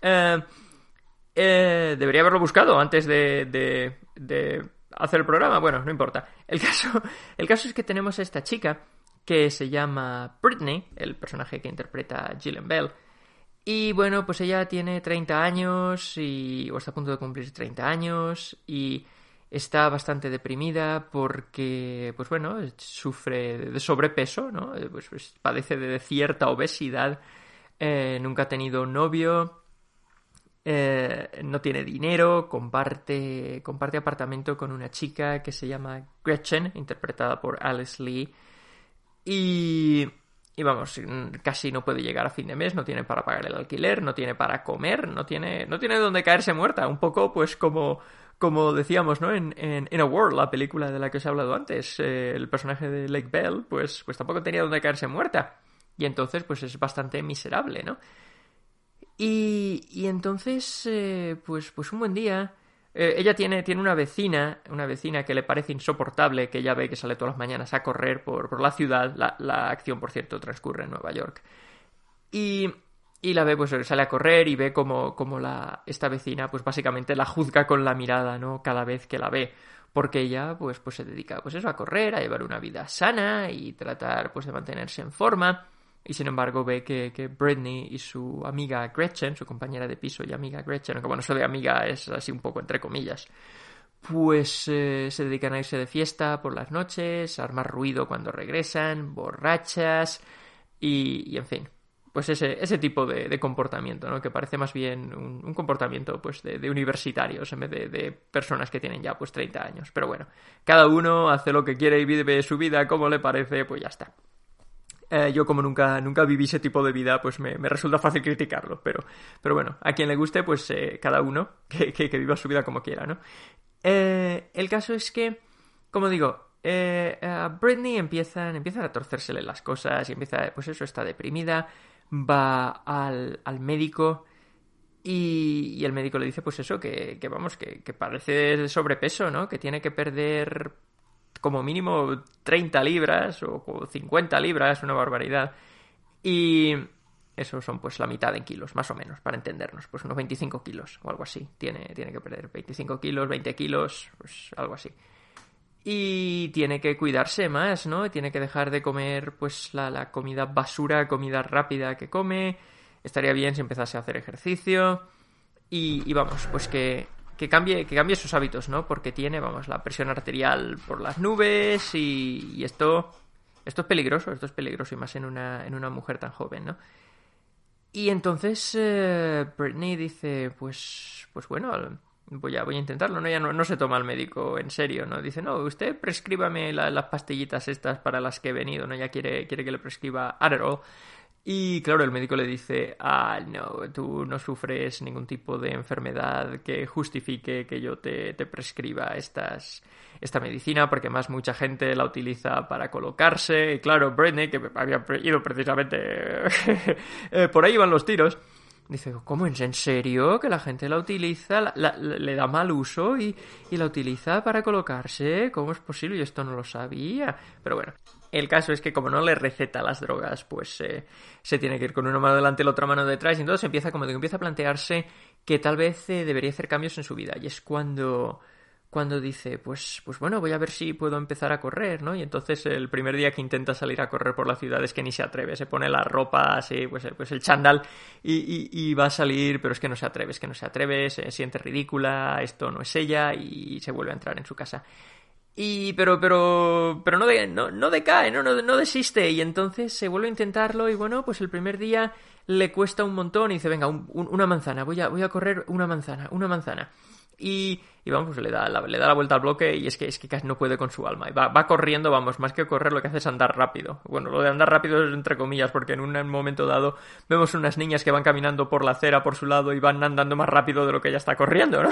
Eh, eh, debería haberlo buscado antes de, hacer el programa. Bueno, no importa. El caso, el caso es que tenemos a esta chica que se llama Britney, el personaje que interpreta Gillian Bell. Y bueno, pues ella tiene 30 años y, o está a punto de cumplir 30 años y está bastante deprimida porque, pues bueno, sufre de sobrepeso, ¿no? Eh, pues, pues, padece de cierta obesidad, eh, nunca ha tenido novio eh, no tiene dinero, comparte, comparte apartamento con una chica que se llama Gretchen, interpretada por Alice Lee, y, y vamos, casi no puede llegar a fin de mes, no tiene para pagar el alquiler, no tiene para comer, no tiene, no tiene donde caerse muerta, un poco pues como como decíamos, ¿no? En, en, A World, la película de la que os he hablado antes, eh, el personaje de Lake Bell, pues, pues tampoco tenía donde caerse muerta. Y entonces, pues es bastante miserable, ¿no? Y, entonces, eh, pues, pues un buen día, eh, ella tiene, tiene una vecina, una vecina que le parece insoportable, que ella ve que sale todas las mañanas a correr por, por la ciudad. La, la acción, por cierto, transcurre en Nueva York. Y y la ve, pues sale a correr y ve como, como la, esta vecina, pues básicamente la juzga con la mirada, ¿no? Cada vez que la ve. Porque ella, pues, pues se dedica, pues eso, a correr, a llevar una vida sana y tratar, pues, de mantenerse en forma. Y sin embargo ve que, que Britney y su amiga Gretchen, su compañera de piso y amiga Gretchen, aunque bueno, eso de amiga es así un poco entre comillas, pues eh, se dedican a irse de fiesta por las noches, a armar ruido cuando regresan, borrachas y, y en fin, pues ese, ese tipo de, comportamiento, ¿no? Que parece más bien un, comportamiento pues de, universitarios en vez de, personas que tienen ya pues 30 años. Pero bueno, cada uno hace lo que quiere y vive su vida como le parece, pues ya está. Eh, yo como nunca, nunca viví ese tipo de vida, pues me, resulta fácil criticarlo. Pero, pero bueno, a quien le guste, pues eh, cada uno que, que, viva su vida como quiera, ¿no? Eh, el caso es que, como digo, a Britney empiezan, empiezan a torcérsele las cosas y empieza, pues eso, está deprimida va al, al médico y, y, el médico le dice pues eso, que, que vamos, que, que, parece de sobrepeso, ¿no? Que tiene que perder como mínimo 30 libras o 50 libras, una barbaridad. Y eso son pues la mitad en kilos, más o menos, para entendernos, pues unos 25 kilos o algo así. Tiene, tiene que perder 25 kilos, 20 kilos, pues algo así y tiene que cuidarse más, ¿no? Tiene que dejar de comer pues la, la, comida basura, comida rápida que come. Estaría bien si empezase a hacer ejercicio. Y, y vamos, pues que, que, cambie, que cambie sus hábitos, ¿no? Porque tiene, vamos, la presión arterial por las nubes y, esto, esto es peligroso, esto es peligroso y más en una, en una mujer tan joven, ¿no? Y entonces eh, Britney dice, pues, pues bueno, voy a, voy a intentarlo, ¿no? Ya no, se toma el médico en serio, ¿no? Dice, no, usted prescríbame las pastillitas estas para las que he venido, ¿no? Ya quiere, quiere que le prescriba Adderall. Y claro, el médico le dice, ah, no, tú no sufres ningún tipo de enfermedad que justifique que yo te, te prescriba estas, esta medicina, porque más mucha gente la utiliza para colocarse. Y claro, Britney, que había ido precisamente eh, por ahí van los tiros, Dice, ¿cómo es en serio? Que la gente la utiliza, le da mal uso y, la utiliza para colocarse. ¿Cómo es posible? Yo esto no lo sabía. Pero bueno, el caso es que como no le receta las drogas, pues eh, se tiene que ir con una mano delante y la otra mano detrás. Y entonces empieza, como digo, empieza a plantearse que tal vez eh, debería hacer cambios en su vida. Y es cuando cuando dice, pues, pues bueno, voy a ver si puedo empezar a correr, ¿no? Y entonces el primer día que intenta salir a correr por la ciudad es que ni se atreve, se pone la ropa así, pues, pues el chándal y, y, va a salir, pero es que no se atreve, es que no se atreve, se siente ridícula, esto no es ella y se vuelve a entrar en su casa. Y, pero, pero, pero no, no, no decae, no, no, no desiste. Y entonces se vuelve a intentarlo y bueno, pues el primer día le cuesta un montón y dice, venga, una manzana, voy a, voy a correr una manzana, una manzana y, y vamos, le da, la, le da la vuelta al bloque y es que, es que casi no puede con su alma. Y va, va corriendo, vamos, más que correr lo que hace es andar rápido. Bueno, lo de andar rápido es entre comillas, porque en un momento dado vemos unas niñas que van caminando por la acera por su lado y van andando más rápido de lo que ella está corriendo, ¿no?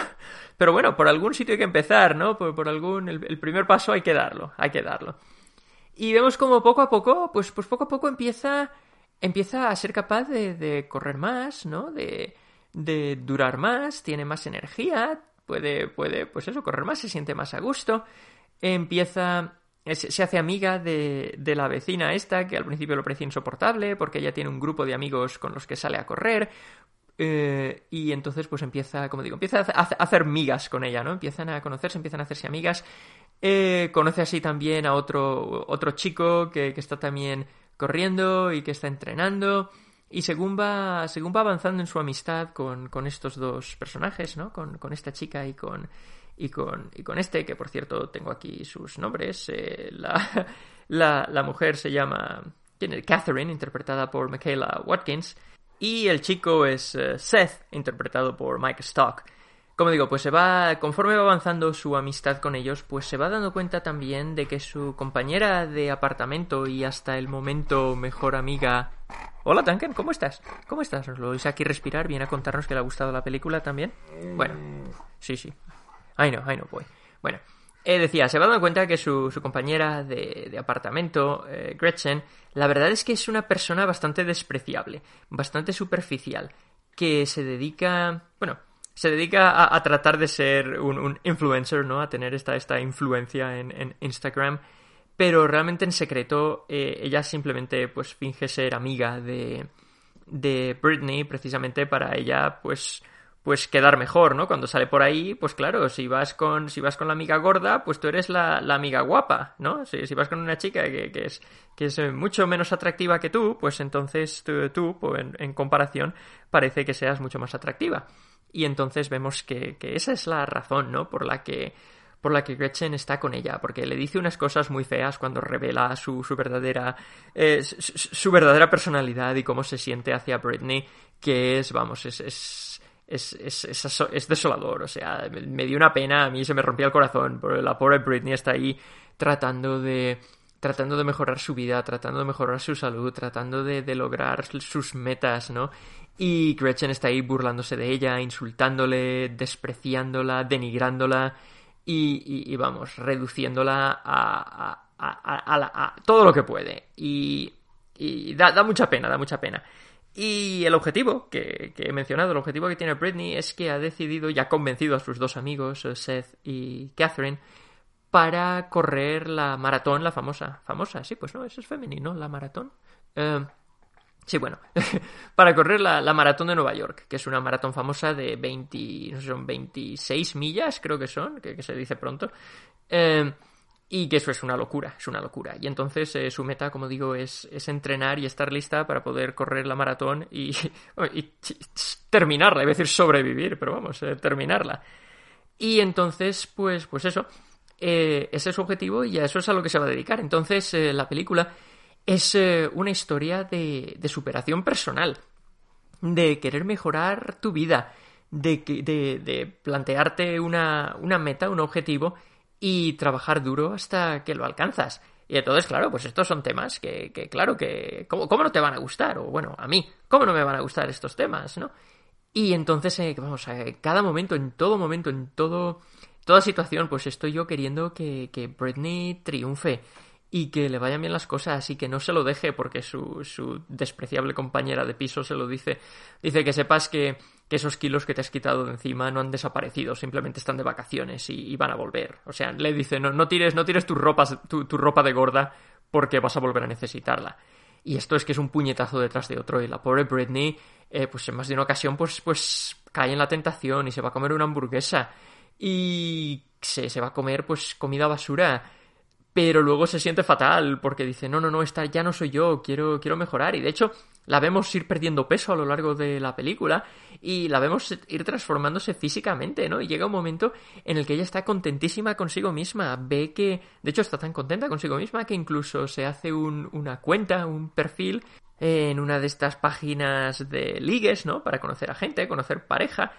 Pero bueno, por algún sitio hay que empezar, ¿no? Por, por algún, el, primer paso hay que darlo, hay que darlo. Y vemos como poco a poco, pues, pues poco a poco empieza, empieza a ser capaz de, de correr más, ¿no? De, de durar más, tiene más energía, puede, puede, pues eso, correr más, se siente más a gusto, empieza, se hace amiga de, de la vecina esta, que al principio lo parecía insoportable, porque ella tiene un grupo de amigos con los que sale a correr, eh, y entonces pues empieza, como digo, empieza a hacer migas con ella, ¿no? Empiezan a conocerse, empiezan a hacerse amigas. Eh, conoce así también a otro, otro chico que, que, está también corriendo y que está entrenando. Y según va, según va avanzando en su amistad con, con estos dos personajes, ¿no? Con, con, esta chica y con, y con, y con este, que por cierto tengo aquí sus nombres. Eh, la, la, la, mujer se llama Catherine, interpretada por Michaela Watkins. Y el chico es eh, Seth, interpretado por Mike Stock. Como digo, pues se va, conforme va avanzando su amistad con ellos, pues se va dando cuenta también de que su compañera de apartamento y hasta el momento mejor amiga... Hola Duncan, ¿cómo estás? ¿Cómo estás? ¿Nos lo oís aquí respirar? ¿Viene a contarnos que le ha gustado la película también? Bueno, sí, sí. Ay no, ay no, voy. Bueno, eh, decía, se va dando cuenta que su, compañera de, apartamento, eh, Gretchen, la verdad es que es una persona bastante despreciable, bastante superficial, que se dedica, bueno, se dedica a, tratar de ser un, influencer, ¿no? A tener esta, esta influencia en, Instagram, pero realmente en secreto eh, ella simplemente pues finge ser amiga de, de Britney precisamente para ella pues pues quedar mejor, ¿no? Cuando sale por ahí, pues claro, si vas con, si vas con la amiga gorda, pues tú eres la, amiga guapa, ¿no? Si, vas con una chica que, que, es, que es mucho menos atractiva que tú, pues entonces tú, pues en, comparación, parece que seas mucho más atractiva. Y entonces vemos que, que esa es la razón, ¿no? Por la que por la que Gretchen está con ella, porque le dice unas cosas muy feas cuando revela su, su verdadera eh, su, verdadera personalidad y cómo se siente hacia Britney, que es, vamos, es es, es, es, desolador. O sea, me dio una pena, a mí se me rompía el corazón. La pobre Britney está ahí tratando de tratando de mejorar su vida, tratando de mejorar su salud, tratando de, de lograr sus metas, ¿no? Y Gretchen está ahí burlándose de ella, insultándole, despreciándola, denigrándola y, y, vamos, reduciéndola a, a, a, todo lo que puede. Y, y da, da mucha pena, da mucha pena. Y el objetivo que, he mencionado, el objetivo que tiene Britney es que ha decidido y ha convencido a sus dos amigos, Seth y Catherine, para correr la maratón, la famosa. Famosa, sí, pues no, eso es femenino, la maratón. Eh, sí, bueno, para correr la, maratón de Nueva York, que es una maratón famosa de 20, no sé, son 26 millas, creo que son, que, se dice pronto. Eh, y que eso es una locura, es una locura. Y entonces eh, su meta, como digo, es, es, entrenar y estar lista para poder correr la maratón y, terminarla, iba a decir sobrevivir, pero vamos, terminarla. Y entonces, pues, pues eso, eh, ese es su objetivo y a eso es a lo que se va a dedicar. Entonces, la película es una historia de, superación personal, de querer mejorar tu vida, de, de, plantearte una, una meta, un objetivo y trabajar duro hasta que lo alcanzas. Y entonces, claro, pues estos son temas que, que claro, que ¿cómo, ¿cómo, no te van a gustar? O bueno, a mí, ¿cómo no me van a gustar estos temas, no? Y entonces, eh, vamos, a cada momento, en todo momento, en todo, toda situación, pues estoy yo queriendo que, que Britney triunfe y que le vayan bien las cosas y que no se lo deje porque su, su despreciable compañera de piso se lo dice. Dice que sepas que, que, esos kilos que te has quitado de encima no han desaparecido, simplemente están de vacaciones y, van a volver. O sea, le dice, no, no tires, no tires tu, ropa, tu, ropa de gorda porque vas a volver a necesitarla. Y esto es que es un puñetazo detrás de otro. Y la pobre Britney, eh, pues en más de una ocasión, pues, pues cae en la tentación y se va a comer una hamburguesa. Y se, se va a comer, pues, comida basura pero luego se siente fatal porque dice, no, no, no, esta ya no soy yo, quiero, quiero mejorar. Y de hecho, la vemos ir perdiendo peso a lo largo de la película y la vemos ir transformándose físicamente, ¿no? Y llega un momento en el que ella está contentísima consigo misma, ve que, de hecho, está tan contenta consigo misma que incluso se hace una cuenta, un perfil en una de estas páginas de ligues, ¿no? Para conocer a gente, conocer pareja.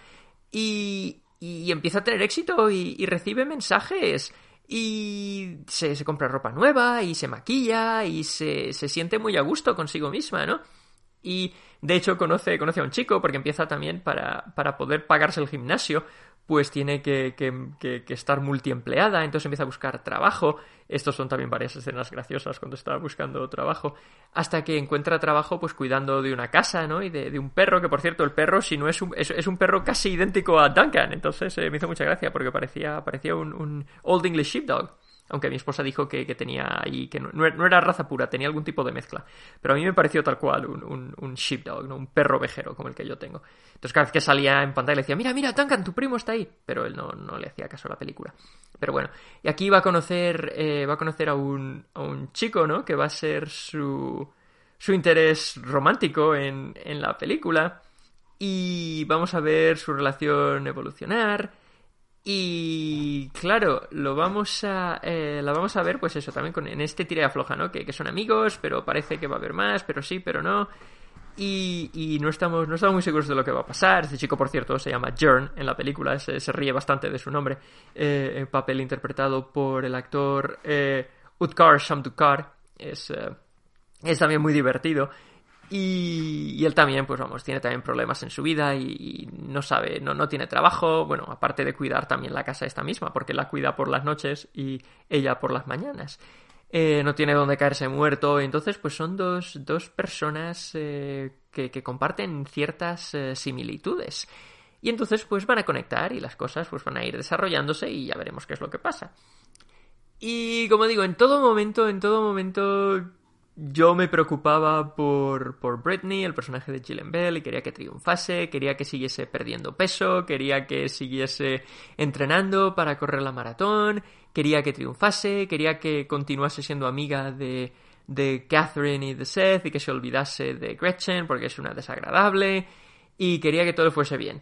Y, y empieza a tener éxito y, y recibe mensajes y se, se, compra ropa nueva y se maquilla y se, se siente muy a gusto consigo misma, ¿no? Y de hecho conoce, conoce a un chico porque empieza también para, para poder pagarse el gimnasio, pues tiene que, que, que, estar multiempleada, entonces empieza a buscar trabajo. Estos son también varias escenas graciosas cuando está buscando trabajo. Hasta que encuentra trabajo pues cuidando de una casa, ¿no? Y de, un perro, que por cierto, el perro, si no es un, es, un perro casi idéntico a Duncan. Entonces eh, me hizo mucha gracia porque parecía, parecía un, un Old English Sheepdog aunque mi esposa dijo que, tenía ahí, que no, era raza pura, tenía algún tipo de mezcla. Pero a mí me pareció tal cual un, un, sheepdog, ¿no? un perro vejero como el que yo tengo. Entonces cada vez que salía en pantalla le decía, mira, mira, Duncan, tu primo está ahí. Pero él no, no le hacía caso a la película. Pero bueno, y aquí va a conocer, eh, va a, conocer a, un, a un chico, ¿no? Que va a ser su, su interés romántico en, en la película. Y vamos a ver su relación evolucionar y claro, lo vamos a, eh, la vamos a ver, pues eso, también con, en este tira afloja, ¿no? Que, que, son amigos, pero parece que va a haber más, pero sí, pero no. y, no, estamos, no estamos muy seguros de lo que va a pasar. Este chico, por cierto, se llama Jern en la película, se, se ríe bastante de su nombre, eh, papel interpretado por el actor eh, Utkar Shamdukar. Es, eh, es también muy divertido. Y, él también, pues vamos, tiene también problemas en su vida y, no sabe, no, no tiene trabajo, bueno, aparte de cuidar también la casa esta misma, porque la cuida por las noches y ella por las mañanas. Eh, no tiene dónde caerse muerto. Entonces, pues son dos, dos personas eh, que, comparten ciertas eh, similitudes. Y entonces, pues van a conectar y las cosas pues van a ir desarrollándose y ya veremos qué es lo que pasa. Y como digo, en todo momento, en todo momento yo me preocupaba por, por Britney, el personaje de Gillian Bell, y quería que triunfase, quería que siguiese perdiendo peso, quería que siguiese entrenando para correr la maratón, quería que triunfase, quería que continuase siendo amiga de, de Catherine y de Seth y que se olvidase de Gretchen porque es una desagradable y quería que todo fuese bien.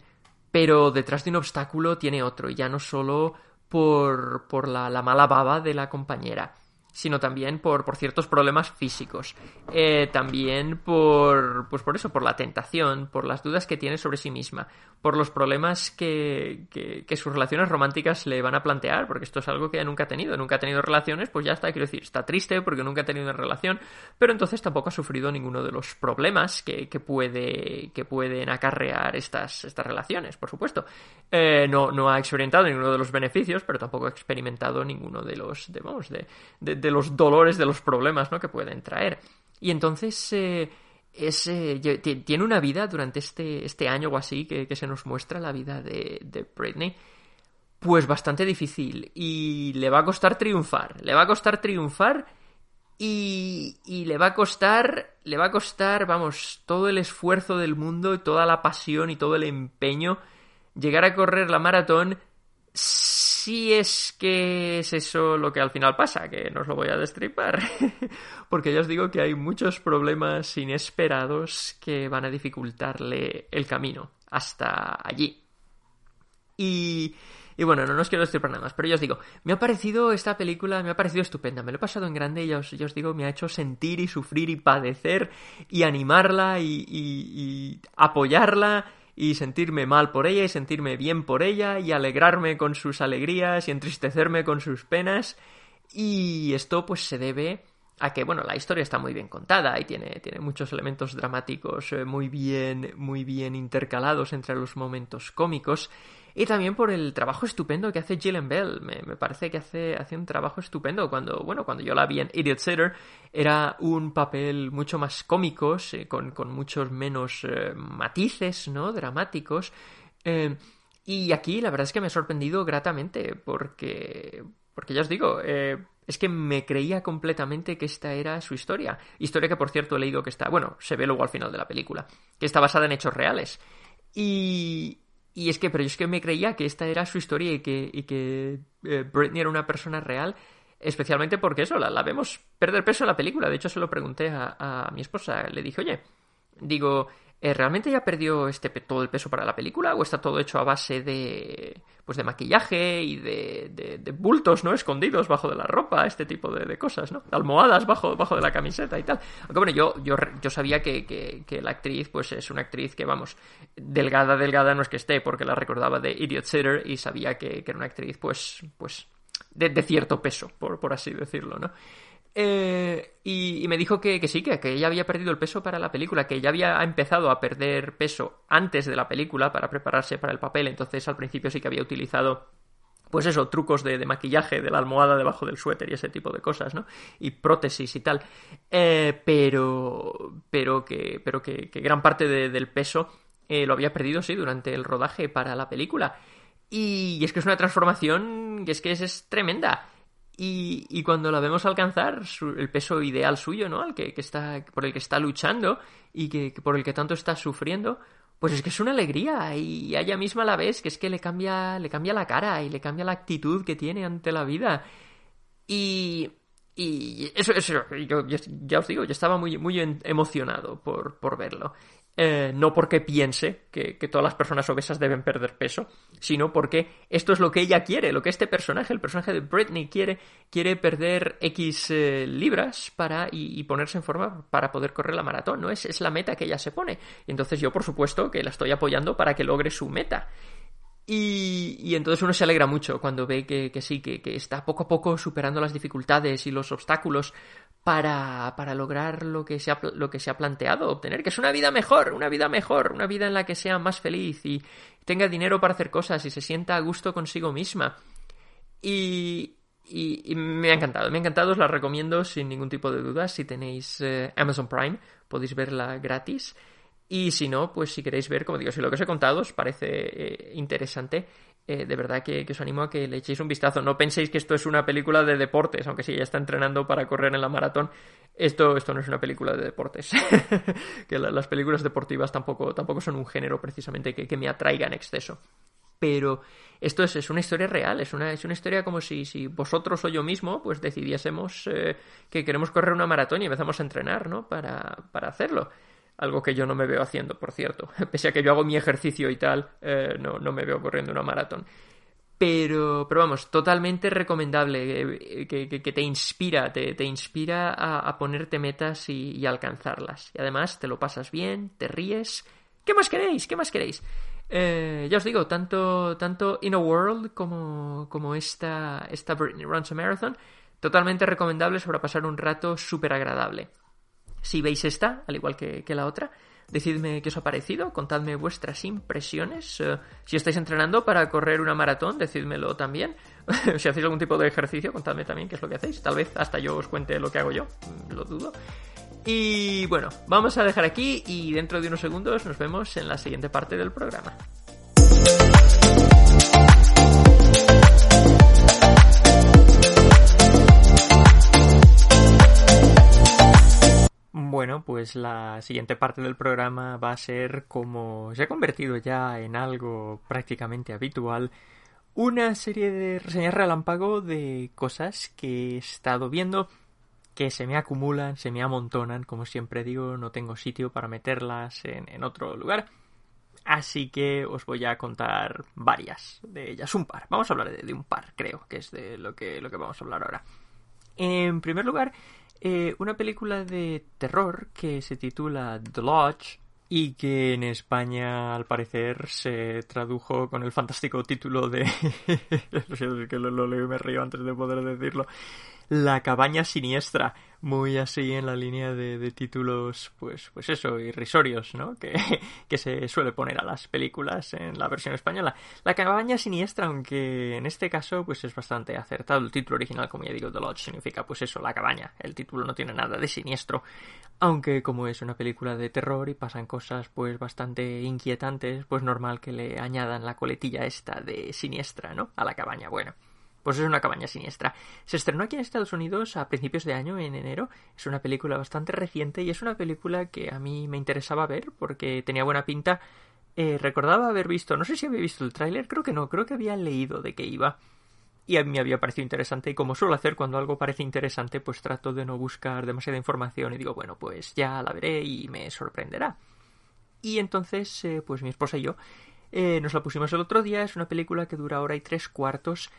Pero detrás de un obstáculo tiene otro, y ya no solo por, por la, la mala baba de la compañera sino también por, por ciertos problemas físicos. Eh, también por, pues por eso, por la tentación, por las dudas que tiene sobre sí misma, por los problemas que, que, sus relaciones románticas le van a plantear, porque esto es algo que ella nunca ha tenido. Nunca ha tenido relaciones, pues ya está, quiero decir, está triste porque nunca ha tenido una relación, pero entonces tampoco ha sufrido ninguno de los problemas que, que puede, que pueden acarrear estas, estas relaciones, por supuesto. Eh, no, no ha experimentado ninguno de los beneficios, pero tampoco ha experimentado ninguno de los, de, vamos, de de los dolores, de los problemas ¿no? que pueden traer. Y entonces eh, tiene una vida durante este, este año o así que, se nos muestra la vida de, de, Britney, pues bastante difícil. Y le va a costar triunfar. Le va a costar triunfar y, y le va a costar, le va a costar, vamos, todo el esfuerzo del mundo y toda la pasión y todo el empeño llegar a correr la maratón si es que es eso lo que al final pasa, que no os lo voy a destripar, porque ya os digo que hay muchos problemas inesperados que van a dificultarle el camino hasta allí. Y, y bueno, no os quiero destripar nada más, pero ya os digo, me ha parecido esta película, me ha parecido estupenda, me lo he pasado en grande y ya os, os digo, me ha hecho sentir y sufrir y padecer y animarla y, y apoyarla y sentirme mal por ella y sentirme bien por ella y alegrarme con sus alegrías y entristecerme con sus penas. Y esto pues se debe a que, bueno, la historia está muy bien contada y tiene, tiene muchos elementos dramáticos eh, muy bien, muy bien intercalados entre los momentos cómicos y también por el trabajo estupendo que hace Gillian Bell. Me, parece que hace, hace un trabajo estupendo. Cuando, bueno, cuando yo la vi en Idiot Sitter, era un papel mucho más cómico, con, con, muchos menos eh, matices, ¿no? Dramáticos. Eh, y aquí la verdad es que me ha sorprendido gratamente, porque. Porque ya os digo, eh, es que me creía completamente que esta era su historia. Historia que, por cierto, he leído que está. Bueno, se ve luego al final de la película. Que está basada en hechos reales. Y, y es que, pero yo es que me creía que esta era su historia y que, y que eh, Britney era una persona real, especialmente porque eso, la, la, vemos perder peso en la película. De hecho, se lo pregunté a, a mi esposa. Le dije, oye, digo, ¿realmente ya perdió este todo el peso para la película o está todo hecho a base de pues de maquillaje y de, de, bultos no escondidos bajo de la ropa este tipo de, cosas no almohadas bajo, bajo de la camiseta y tal aunque bueno yo yo, yo sabía que, que, la actriz pues es una actriz que vamos delgada delgada no es que esté porque la recordaba de Idiot Sitter y sabía que, era una actriz pues pues de, cierto peso por, por así decirlo no eh, y, me dijo que, sí, que, que, ella había perdido el peso para la película, que ella había empezado a perder peso antes de la película para prepararse para el papel, entonces al principio sí que había utilizado pues eso, trucos de, maquillaje de la almohada debajo del suéter y ese tipo de cosas, ¿no? Y prótesis y tal. Eh, pero, pero que, pero que, gran parte del peso eh, lo había perdido, sí, durante el rodaje para la película. Y, es que es una transformación que es que es tremenda. Y, cuando la vemos alcanzar el peso ideal suyo, ¿no? Al que, está, por el que está luchando y que, por el que tanto está sufriendo, pues es que es una alegría y a ella misma la ves que es que le cambia, le cambia la cara y le cambia la actitud que tiene ante la vida. Y, Y eso, eso yo, ya os digo, yo estaba muy, muy emocionado por, por verlo. Eh, no porque piense que, todas las personas obesas deben perder peso, sino porque esto es lo que ella quiere, lo que este personaje, el personaje de Britney quiere, quiere perder X eh, libras para, y, ponerse en forma para poder correr la maratón, ¿no? Es, es la meta que ella se pone. Y entonces yo, por supuesto, que la estoy apoyando para que logre su meta. Y, entonces uno se alegra mucho cuando ve que, sí, que, está poco a poco superando las dificultades y los obstáculos para, para lograr lo que, se ha, lo que se ha planteado obtener, que es una vida mejor, una vida mejor, una vida en la que sea más feliz y tenga dinero para hacer cosas y se sienta a gusto consigo misma. Y, y, me ha encantado, me ha encantado, os la recomiendo sin ningún tipo de dudas. Si tenéis eh, Amazon Prime, podéis verla gratis. Y si no, pues si queréis ver, como digo, si lo que os he contado os parece eh, interesante, eh, de verdad que, os animo a que le echéis un vistazo. No penséis que esto es una película de deportes, aunque si ella está entrenando para correr en la maratón, esto, esto no es una película de deportes. que las películas deportivas tampoco, tampoco son un género precisamente que, me atraiga en exceso. Pero esto es, es, una historia real, es una, es una historia como si, si vosotros o yo mismo pues decidiésemos eh, que queremos correr una maratón y empezamos a entrenar, ¿no? Para, para hacerlo algo que yo no me veo haciendo, por cierto. Pese a que yo hago mi ejercicio y tal, eh, no, no me veo corriendo una maratón. Pero, pero vamos, totalmente recomendable, eh, que, te inspira, te, te inspira a, ponerte metas y, alcanzarlas. Y además te lo pasas bien, te ríes. ¿Qué más queréis? ¿Qué más queréis? Eh, ya os digo, tanto, tanto In a World como, como esta, esta Britney Runs a Marathon, totalmente recomendables para pasar un rato súper agradable. Si veis esta, al igual que, la otra, decidme qué os ha parecido, contadme vuestras impresiones. Eh, si estáis entrenando para correr una maratón, decídmelo también. si hacéis algún tipo de ejercicio, contadme también qué es lo que hacéis. Tal vez hasta yo os cuente lo que hago yo, mm, lo dudo. Y bueno, vamos a dejar aquí y dentro de unos segundos nos vemos en la siguiente parte del programa. Bueno, pues la siguiente parte del programa va a ser como se ha convertido ya en algo prácticamente habitual, una serie de reseñas relámpago de cosas que he estado viendo que se me acumulan, se me amontonan, como siempre digo, no tengo sitio para meterlas en, otro lugar. Así que os voy a contar varias de ellas, un par. Vamos a hablar de, de un par, creo, que es de lo que, lo que vamos a hablar ahora. En primer lugar, eh, una película de terror que se titula The Lodge y que en España al parecer se tradujo con el fantástico título de... que lo, lo leo y me río antes de poder decirlo. La cabaña siniestra, muy así en la línea de, títulos, pues, pues eso, irrisorios, ¿no? Que, se suele poner a las películas en la versión española. La cabaña siniestra, aunque en este caso, pues es bastante acertado. El título original, como ya digo, The Lodge significa, pues eso, la cabaña. El título no tiene nada de siniestro. Aunque como es una película de terror y pasan cosas, pues bastante inquietantes, pues normal que le añadan la coletilla esta de siniestra, ¿no? A la cabaña. Bueno. Pues es una cabaña siniestra. Se estrenó aquí en Estados Unidos a principios de año, en enero. Es una película bastante reciente y es una película que a mí me interesaba ver porque tenía buena pinta. Eh, recordaba haber visto, no sé si había visto el tráiler, creo que no, creo que había leído de qué iba. Y a mí me había parecido interesante y como suelo hacer cuando algo parece interesante, pues trato de no buscar demasiada información y digo, bueno, pues ya la veré y me sorprenderá. Y entonces, eh, pues mi esposa y yo eh, nos la pusimos el otro día. Es una película que dura hora y tres cuartos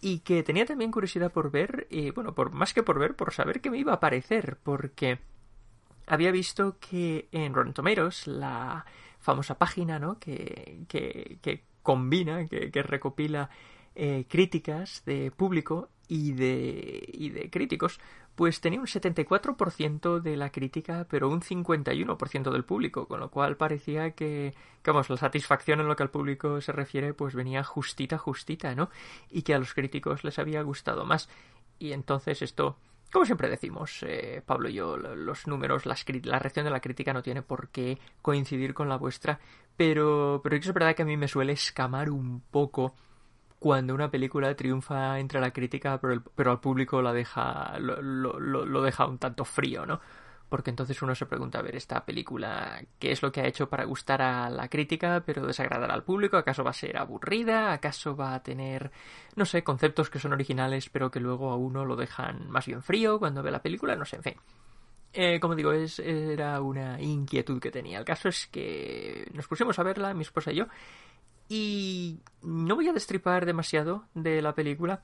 y que tenía también curiosidad por ver, y bueno, por más que por ver, por saber qué me iba a parecer, porque había visto que en Rotten Tomatoes, la famosa página, ¿no? Que, que, que combina, que, que recopila eh, críticas de público y de, y de críticos, pues tenía un 74% de la crítica, pero un 51% del público, con lo cual parecía que, vamos, la satisfacción en lo que al público se refiere, pues venía justita, justita, ¿no? Y que a los críticos les había gustado más. Y entonces esto, como siempre decimos, eh, Pablo y yo, los números, la reacción de la crítica no tiene por qué coincidir con la vuestra, pero, pero es verdad que a mí me suele escamar un poco cuando una película triunfa entre la crítica, pero, pero al público la deja, lo, lo, lo, deja un tanto frío, ¿no? porque entonces uno se pregunta, a ver, esta película, ¿qué es lo que ha hecho para gustar a la crítica pero desagradar al público? ¿Acaso va a ser aburrida? ¿Acaso va a tener, no sé, conceptos que son originales pero que luego a uno lo dejan más bien frío cuando ve la película? No sé, en fin. Eh, como digo, es, era una inquietud que tenía. El caso es que nos pusimos a verla, mi esposa y yo, y no voy a destripar demasiado de la película,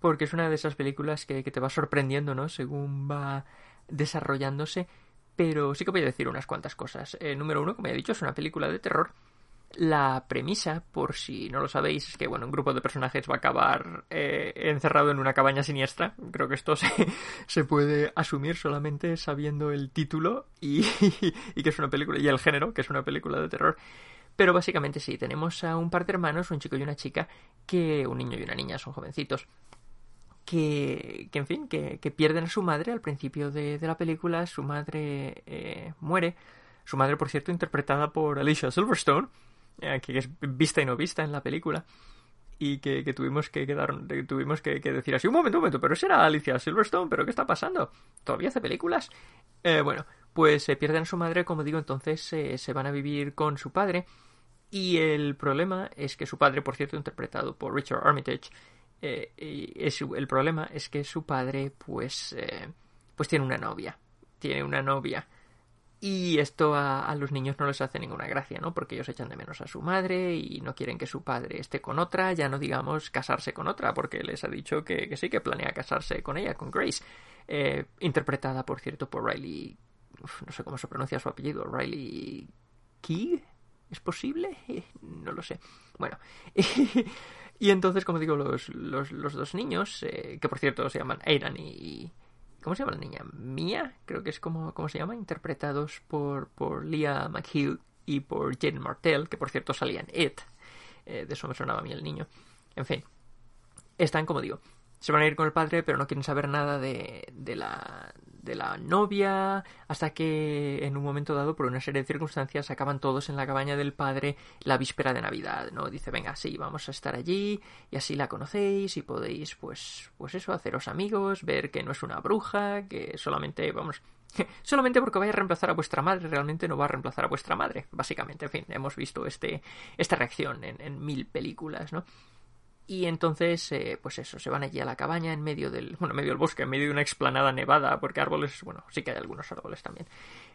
porque es una de esas películas que, que te va sorprendiendo, ¿no? Según va desarrollándose, pero sí que voy a decir unas cuantas cosas. Eh, número uno, como ya he dicho, es una película de terror. La premisa, por si no lo sabéis, es que bueno, un grupo de personajes va a acabar eh, encerrado en una cabaña siniestra. Creo que esto se, se puede asumir solamente sabiendo el título y, y que es una película, y el género, que es una película de terror. Pero básicamente sí, tenemos a un par de hermanos, un chico y una chica, que un niño y una niña son jovencitos, que, que en fin, que, que, pierden a su madre al principio de, de la película, su madre eh, muere, su madre por cierto interpretada por Alicia Silverstone, eh, que es vista y no vista en la película, y que, tuvimos que quedar, tuvimos que, decir así, un momento, un momento, pero esa era Alicia Silverstone, pero ¿qué está pasando? ¿Todavía hace películas? Eh, bueno, pues se pierden a su madre, como digo, entonces se van a vivir con su padre, y el problema es que su padre, por cierto, interpretado por Richard Armitage, eh, el problema es que su padre, pues, eh, pues tiene una novia. Tiene una novia. Y esto a, a, los niños no les hace ninguna gracia, ¿no? Porque ellos echan de menos a su madre y no quieren que su padre esté con otra, ya no digamos casarse con otra, porque les ha dicho que, sí, que planea casarse con ella, con Grace. Eh, interpretada, por cierto, por Riley. No sé cómo se pronuncia su apellido. Riley. Key. ¿Es posible? No lo sé. Bueno. Y entonces, como digo, los, los, los dos niños, eh, que por cierto se llaman Aidan y... ¿Cómo se llama la niña? Mia, creo que es como, como se llama, interpretados por, por Leah McHugh y por Jane Martell, que por cierto salían It. Eh, de eso me sonaba a mí el niño. En fin, están, como digo, se van a ir con el padre, pero no quieren saber nada de, de, la, de la novia, hasta que en un momento dado, por una serie de circunstancias, acaban todos en la cabaña del padre la víspera de Navidad, ¿no? Dice, venga, sí, vamos a estar allí, y así la conocéis, y podéis, pues, pues eso, haceros amigos, ver que no es una bruja, que solamente, vamos, solamente porque vaya a reemplazar a vuestra madre, realmente no va a reemplazar a vuestra madre, básicamente, en fin, hemos visto este, esta reacción en, en mil películas, ¿no? Y entonces, eh, pues eso, se van allí a la cabaña en medio del, bueno, en medio del bosque, en medio de una explanada nevada, porque árboles, bueno, sí que hay algunos árboles también.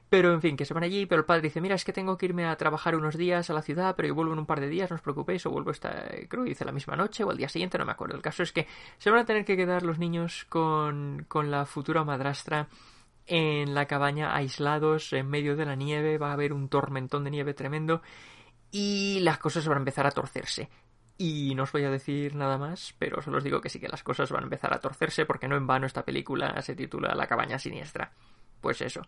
Pero en fin, que se van allí, pero el padre dice, mira, es que tengo que irme a trabajar unos días a la ciudad, pero yo vuelvo en un par de días, no os preocupéis, o vuelvo esta, creo que dice la misma noche o al día siguiente, no me acuerdo. El caso es que se van a tener que quedar los niños con, con la futura madrastra en la cabaña aislados en medio de la nieve, va a haber un tormentón de nieve tremendo y las cosas van a empezar a torcerse. Y no os voy a decir nada más, pero solo os digo que sí que las cosas van a empezar a torcerse porque no en vano esta película se titula La cabaña siniestra. Pues eso.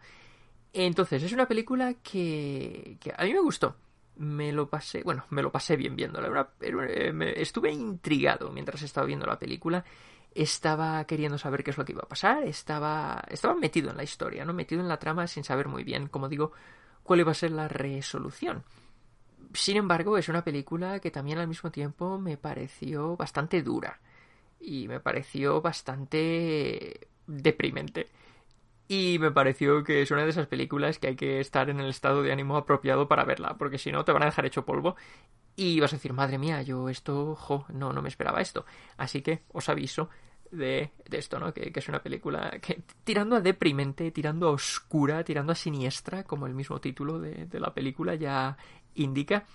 Entonces, es una película que, que a mí me gustó. Me lo pasé, bueno, me lo pasé bien viéndola. Era, me, estuve intrigado mientras estaba viendo la película. Estaba queriendo saber qué es lo que iba a pasar. Estaba, estaba metido en la historia, ¿no? Metido en la trama sin saber muy bien, como digo, cuál iba a ser la resolución. Sin embargo, es una película que también al mismo tiempo me pareció bastante dura y me pareció bastante deprimente. Y me pareció que es una de esas películas que hay que estar en el estado de ánimo apropiado para verla, porque si no te van a dejar hecho polvo y vas a decir, madre mía, yo esto, jo, no, no me esperaba esto. Así que os aviso de, esto, ¿no? Que, que, es una película que tirando a deprimente, tirando a oscura, tirando a siniestra, como el mismo título de, de la película ya indica,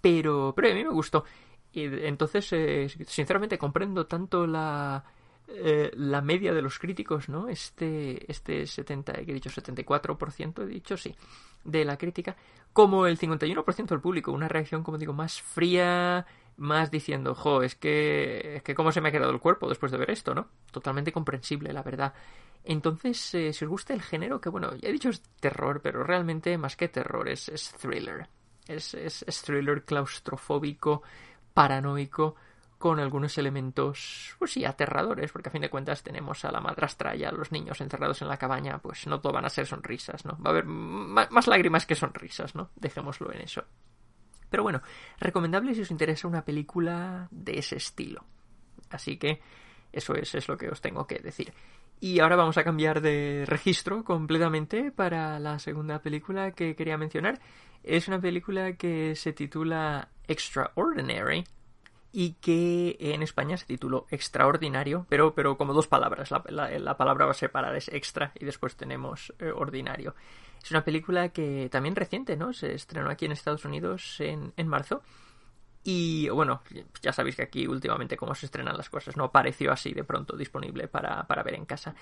pero, pero a mí me gustó. Y entonces, eh, sinceramente, comprendo tanto la, eh, la media de los críticos, ¿no? Este, este 70, que he dicho 74%, he dicho sí, de la crítica, como el 51% del público. Una reacción, como digo, más fría, más diciendo, jo, es que, es que cómo se me ha quedado el cuerpo después de ver esto, ¿no? Totalmente comprensible, la verdad. Entonces, eh, si os gusta el género, que bueno, ya he dicho es terror, pero realmente más que terror es thriller. Es, es, thriller claustrofóbico, paranoico, con algunos elementos, pues sí, aterradores, porque a fin de cuentas tenemos a la madrastra y a los niños encerrados en la cabaña, pues no todo van a ser sonrisas, ¿no? Va a haber más lágrimas que sonrisas, ¿no? Dejémoslo en eso. Pero bueno, recomendable si os interesa una película de ese estilo. Así que eso es, es lo que os tengo que decir. Y ahora vamos a cambiar de registro completamente para la segunda película que quería mencionar. Es una película que se titula Extraordinary y que en España se tituló Extraordinario, pero, pero como dos palabras. La, palabra va a separar, es extra y después tenemos eh, ordinario. Es una película que también reciente, ¿no? Se estrenó aquí en Estados Unidos en, en marzo y bueno, ya sabéis que aquí últimamente cómo se estrenan las cosas, no apareció así de pronto disponible para, para ver en casa.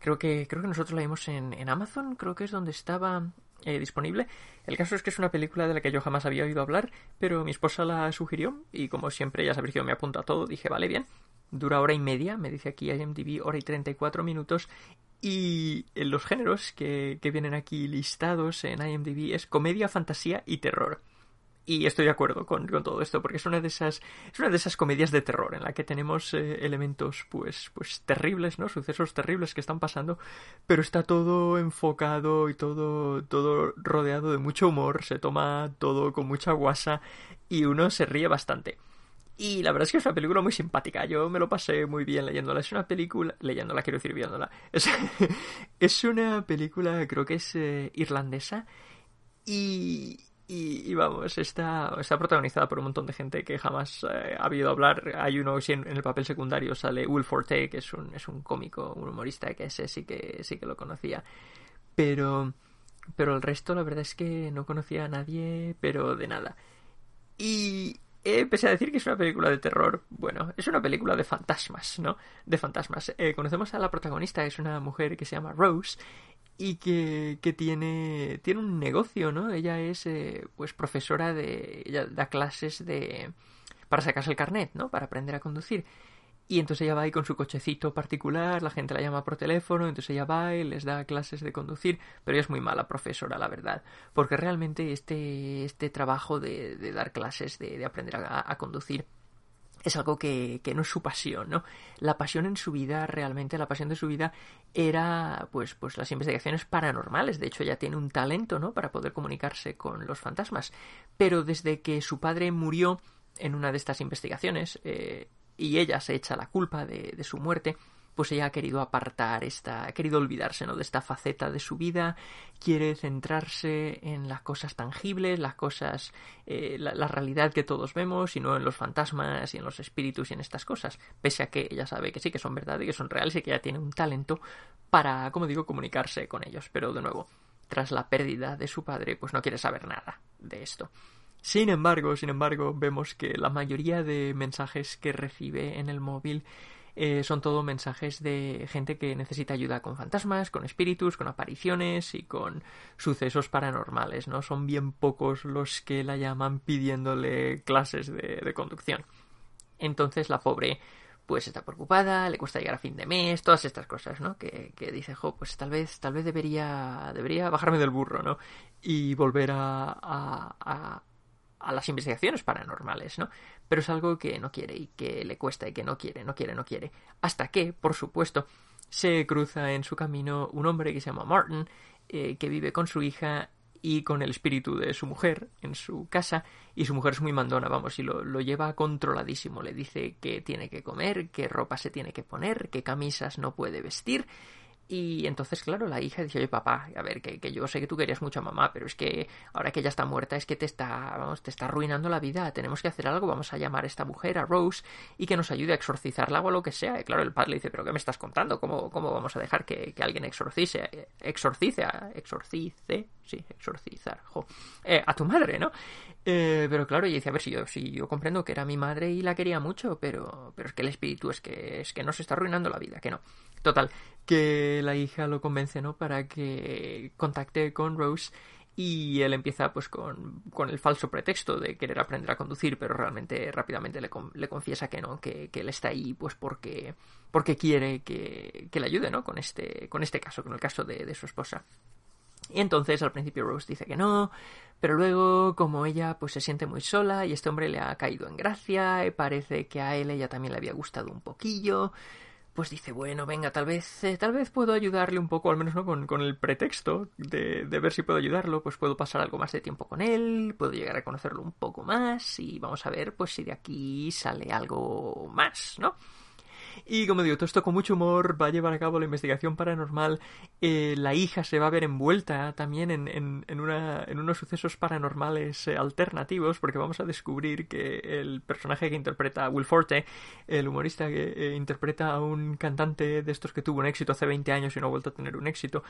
Creo que, creo que nosotros la vimos en, Amazon, creo que es donde estaba eh, disponible. El caso es que es una película de la que yo jamás había oído hablar, pero mi esposa la sugirió y como siempre ya sabéis que yo me apunto a todo, dije, vale, bien. Dura hora y media, me dice aquí IMDb, hora y 34 minutos. Y los géneros que, que vienen aquí listados en IMDb es comedia, fantasía y terror. Y estoy de acuerdo con, todo esto, porque es una de esas, es una de esas comedias de terror en la que tenemos eh, elementos pues, pues terribles, ¿no? Sucesos terribles que están pasando, pero está todo enfocado y todo, todo rodeado de mucho humor, se toma todo con mucha guasa y uno se ríe bastante. Y la verdad es que es una película muy simpática. Yo me lo pasé muy bien leyéndola. Es una película. Leyéndola, quiero decir, viéndola. Es, es una película, creo que es eh, irlandesa. Y, y, vamos, está, está protagonizada por un montón de gente que jamás eh, ha habido hablar. Hay uno, en, en, el papel secundario sale Will Forte, que es un, es un cómico, un humorista, que ese sí que, sí que lo conocía. Pero, pero el resto, la verdad es que no conocía a nadie, pero de nada. Y eh, pese a decir que es una película de terror, bueno, es una película de fantasmas, ¿no? De fantasmas. Eh, conocemos a la protagonista, es una mujer que se llama Rose, y que, que, tiene, tiene un negocio, ¿no? Ella es eh, pues profesora de... ella da clases de... para sacarse el carnet, ¿no? Para aprender a conducir. Y entonces ella va ahí con su cochecito particular, la gente la llama por teléfono, entonces ella va y les da clases de conducir, pero ella es muy mala profesora, la verdad, porque realmente este, este trabajo de, de dar clases, de, de aprender a, a conducir, es algo que, que, no es su pasión, ¿no? La pasión en su vida, realmente, la pasión de su vida era, pues, pues las investigaciones paranormales. De hecho, ella tiene un talento, ¿no? Para poder comunicarse con los fantasmas. Pero desde que su padre murió en una de estas investigaciones, eh, y ella se echa la culpa de, de su muerte, pues ella ha querido apartar esta, ha querido olvidarse, ¿no? De esta faceta de su vida, quiere centrarse en las cosas tangibles, las cosas, eh, la, realidad que todos vemos, y no en los fantasmas y en los espíritus y en estas cosas, pese a que ella sabe que sí, que son verdad y que son reales y que ella tiene un talento para, como digo, comunicarse con ellos. Pero de nuevo, tras la pérdida de su padre, pues no quiere saber nada de esto. Sin embargo, sin embargo, vemos que la mayoría de mensajes que recibe en el móvil eh, son todo mensajes de gente que necesita ayuda con fantasmas, con espíritus, con apariciones y con sucesos paranormales, ¿no? Son bien pocos los que la llaman pidiéndole clases de, conducción. Entonces la pobre pues está preocupada, le cuesta llegar a fin de mes, todas estas cosas, ¿no? Que, que dice, jo, pues tal vez, tal vez debería, debería bajarme del burro, ¿no? Y volver a, a, a las investigaciones paranormales, ¿no? Pero es algo que no quiere y que le cuesta y que no quiere, no quiere, no quiere. Hasta que, por supuesto, se cruza en su camino un hombre que se llama Martin, eh, que vive con su hija y con el espíritu de su mujer en su casa y su mujer es muy mandona, vamos, y lo, lo, lleva controladísimo. Le dice que tiene que comer, qué ropa se tiene que poner, qué camisas no puede vestir y entonces, claro, la hija dice, oye, papá, a ver, que, que, yo sé que tú querías mucho a mamá, pero es que ahora que ella está muerta es que te está, vamos, te está arruinando la vida, tenemos que hacer algo, vamos a llamar a esta mujer, a Rose, y que nos ayude a exorcizarla o lo que sea. Y claro, el padre le dice, pero ¿qué me estás contando? ¿Cómo, cómo vamos a dejar que, que alguien exorcice, exorcice, exorcice, sí, exorcizar, jo, eh, a tu madre, ¿no? Eh, pero claro, y dice, a ver, si yo, si yo comprendo que era mi madre y la quería mucho, pero, pero es que el espíritu es que, es que nos está arruinando la vida, que no. Total, que la hija lo convence, ¿no? Para que contacte con Rose y él empieza pues con, con, el falso pretexto de querer aprender a conducir, pero realmente rápidamente le, le confiesa que no, que, que, él está ahí pues porque, porque quiere que, que, le ayude, ¿no? Con este, con este caso, con el caso de, de su esposa. Y entonces al principio Rose dice que no, pero luego como ella pues se siente muy sola y este hombre le ha caído en gracia y parece que a él ella también le había gustado un poquillo, pues dice, bueno, venga, tal vez, eh, tal vez puedo ayudarle un poco, al menos no con, con el pretexto de, de, ver si puedo ayudarlo, pues puedo pasar algo más de tiempo con él, puedo llegar a conocerlo un poco más y vamos a ver pues si de aquí sale algo más, ¿no? Y como digo, todo esto con mucho humor va a llevar a cabo la investigación paranormal. Eh, la hija se va a ver envuelta también en, en, una, en unos sucesos paranormales eh, alternativos, porque vamos a descubrir que el personaje que interpreta Will Forte, el humorista que eh, interpreta a un cantante de estos que tuvo un éxito hace 20 años y no ha vuelto a tener un éxito,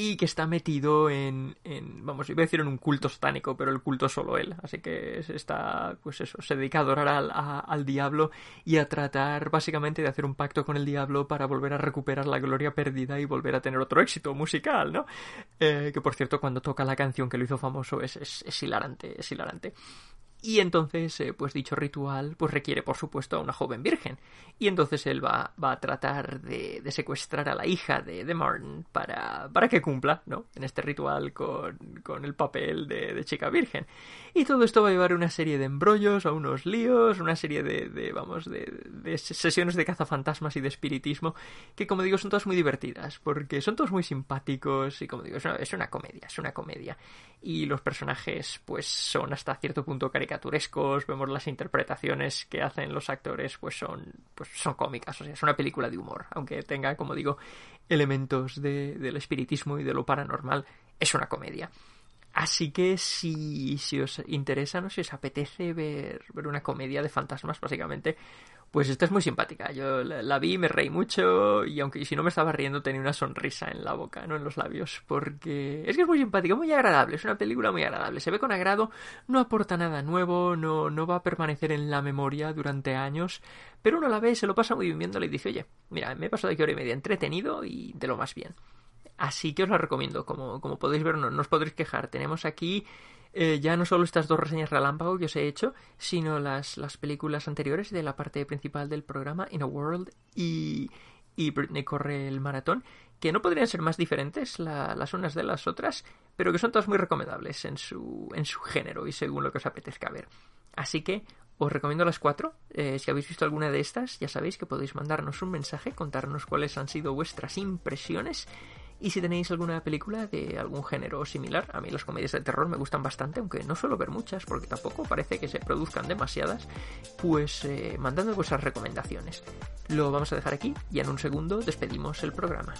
y que está metido en, vamos, iba a decir en un culto satánico, pero el culto es solo él, así que está, pues eso, se dedica a adorar al, al, diablo y a tratar básicamente de hacer un pacto con el diablo para volver a recuperar la gloria perdida y volver a tener otro éxito musical, ¿no? Eh, que por cierto, cuando toca la canción que lo hizo famoso es, es hilarante, es hilarante. Y entonces, eh, pues dicho ritual, pues requiere, por supuesto, a una joven virgen. Y entonces él va, va a tratar de, secuestrar a la hija de, de Martin para, para que cumpla, ¿no? En este ritual con, con el papel de, chica virgen. Y todo esto va a llevar una serie de embrollos, a unos líos, una serie de, vamos, de, sesiones de cazafantasmas y de espiritismo, que como digo, son todas muy divertidas, porque son todos muy simpáticos y como digo, es una, es una comedia, es una comedia. Y los personajes, pues, son hasta cierto punto caricaturas caricaturescos, vemos las interpretaciones que hacen los actores, pues son, pues son cómicas, o sea, es una película de humor, aunque tenga, como digo, elementos de, del espiritismo y de lo paranormal, es una comedia. Así que si, si os interesa, no si os apetece ver, ver una comedia de fantasmas, básicamente, pues esta es muy simpática. Yo la, vi, me reí mucho y aunque si no me estaba riendo tenía una sonrisa en la boca, no en los labios, porque es que es muy simpática, muy agradable, es una película muy agradable, se ve con agrado, no aporta nada nuevo, no, no va a permanecer en la memoria durante años, pero uno la ve, se lo pasa muy bien viéndola y dice, oye, mira, me he pasado aquí hora y media entretenido y de lo más bien. Así que os la recomiendo, como, como podéis ver, no, no os podréis quejar. Tenemos aquí eh, ya no solo estas dos reseñas relámpago que os he hecho, sino las, las películas anteriores de la parte principal del programa, In a World y, y Britney corre el maratón, que no podrían ser más diferentes las unas de las otras, pero que son todas muy recomendables en su, en su género y según lo que os apetezca ver. Así que os recomiendo las cuatro. Eh, si habéis visto alguna de estas, ya sabéis que podéis mandarnos un mensaje, contarnos cuáles han sido vuestras impresiones y si tenéis alguna película de algún género similar, a mí las comedias de terror me gustan bastante, aunque no suelo ver muchas, porque tampoco parece que se produzcan demasiadas, pues eh, mandadme vuestras recomendaciones. Lo vamos a dejar aquí y en un segundo despedimos el programa.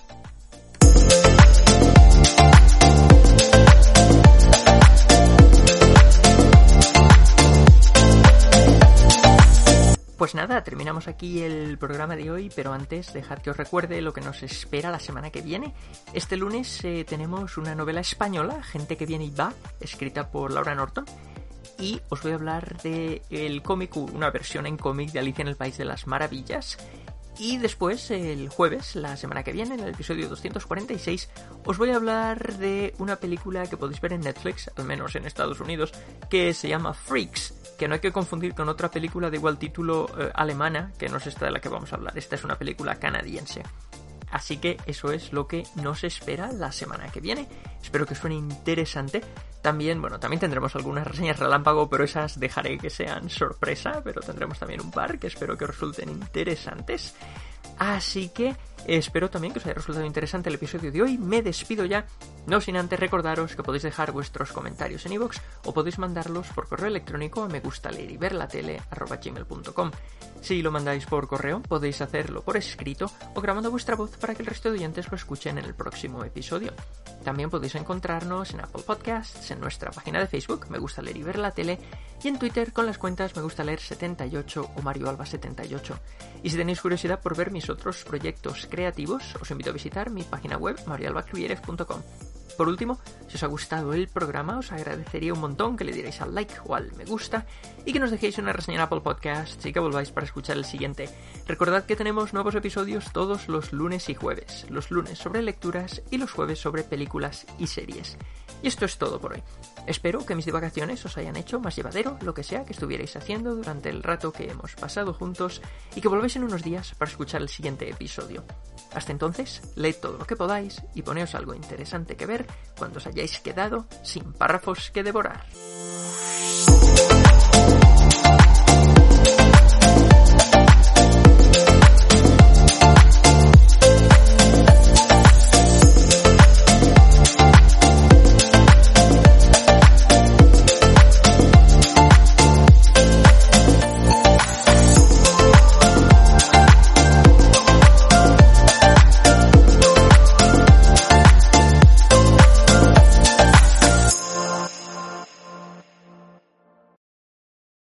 Pues nada, terminamos aquí el programa de hoy, pero antes dejad que os recuerde lo que nos espera la semana que viene. Este lunes eh, tenemos una novela española, Gente que viene y va, escrita por Laura Norton. Y os voy a hablar de cómic, una versión en cómic de Alicia en el País de las Maravillas. Y después, el jueves, la semana que viene, en el episodio 246, os voy a hablar de una película que podéis ver en Netflix, al menos en Estados Unidos, que se llama Freaks que no hay que confundir con otra película de igual título eh, alemana, que no es esta de la que vamos a hablar, esta es una película canadiense. Así que eso es lo que nos espera la semana que viene. Espero que suene interesante. También, bueno, también tendremos algunas reseñas relámpago, pero esas dejaré que sean sorpresa, pero tendremos también un par que espero que resulten interesantes. Así que espero también que os haya resultado interesante el episodio de hoy. Me despido ya, no sin antes recordaros que podéis dejar vuestros comentarios en iVoox o podéis mandarlos por correo electrónico a me gusta leer la tele Si lo mandáis por correo, podéis hacerlo por escrito o grabando vuestra voz para que el resto de oyentes lo escuchen en el próximo episodio. También podéis encontrarnos en Apple Podcasts, en nuestra página de Facebook, Me Gusta Leer y Ver la Tele, y en Twitter con las cuentas Me Gusta Leer 78 o Mario Alba 78. Y si tenéis curiosidad por ver mis otros proyectos creativos, os invito a visitar mi página web marioalbacluyerev.com. Por último, si os ha gustado el programa, os agradecería un montón que le dierais al like o al me gusta y que nos dejéis una reseña en Apple Podcasts y que volváis para escuchar el siguiente. Recordad que tenemos nuevos episodios todos los lunes y jueves, los lunes sobre lecturas y los jueves sobre películas y series. Y esto es todo por hoy. Espero que mis divagaciones os hayan hecho más llevadero lo que sea que estuvierais haciendo durante el rato que hemos pasado juntos y que volváis en unos días para escuchar el siguiente episodio. Hasta entonces, leed todo lo que podáis y poneos algo interesante que ver cuando os hayáis quedado sin párrafos que devorar.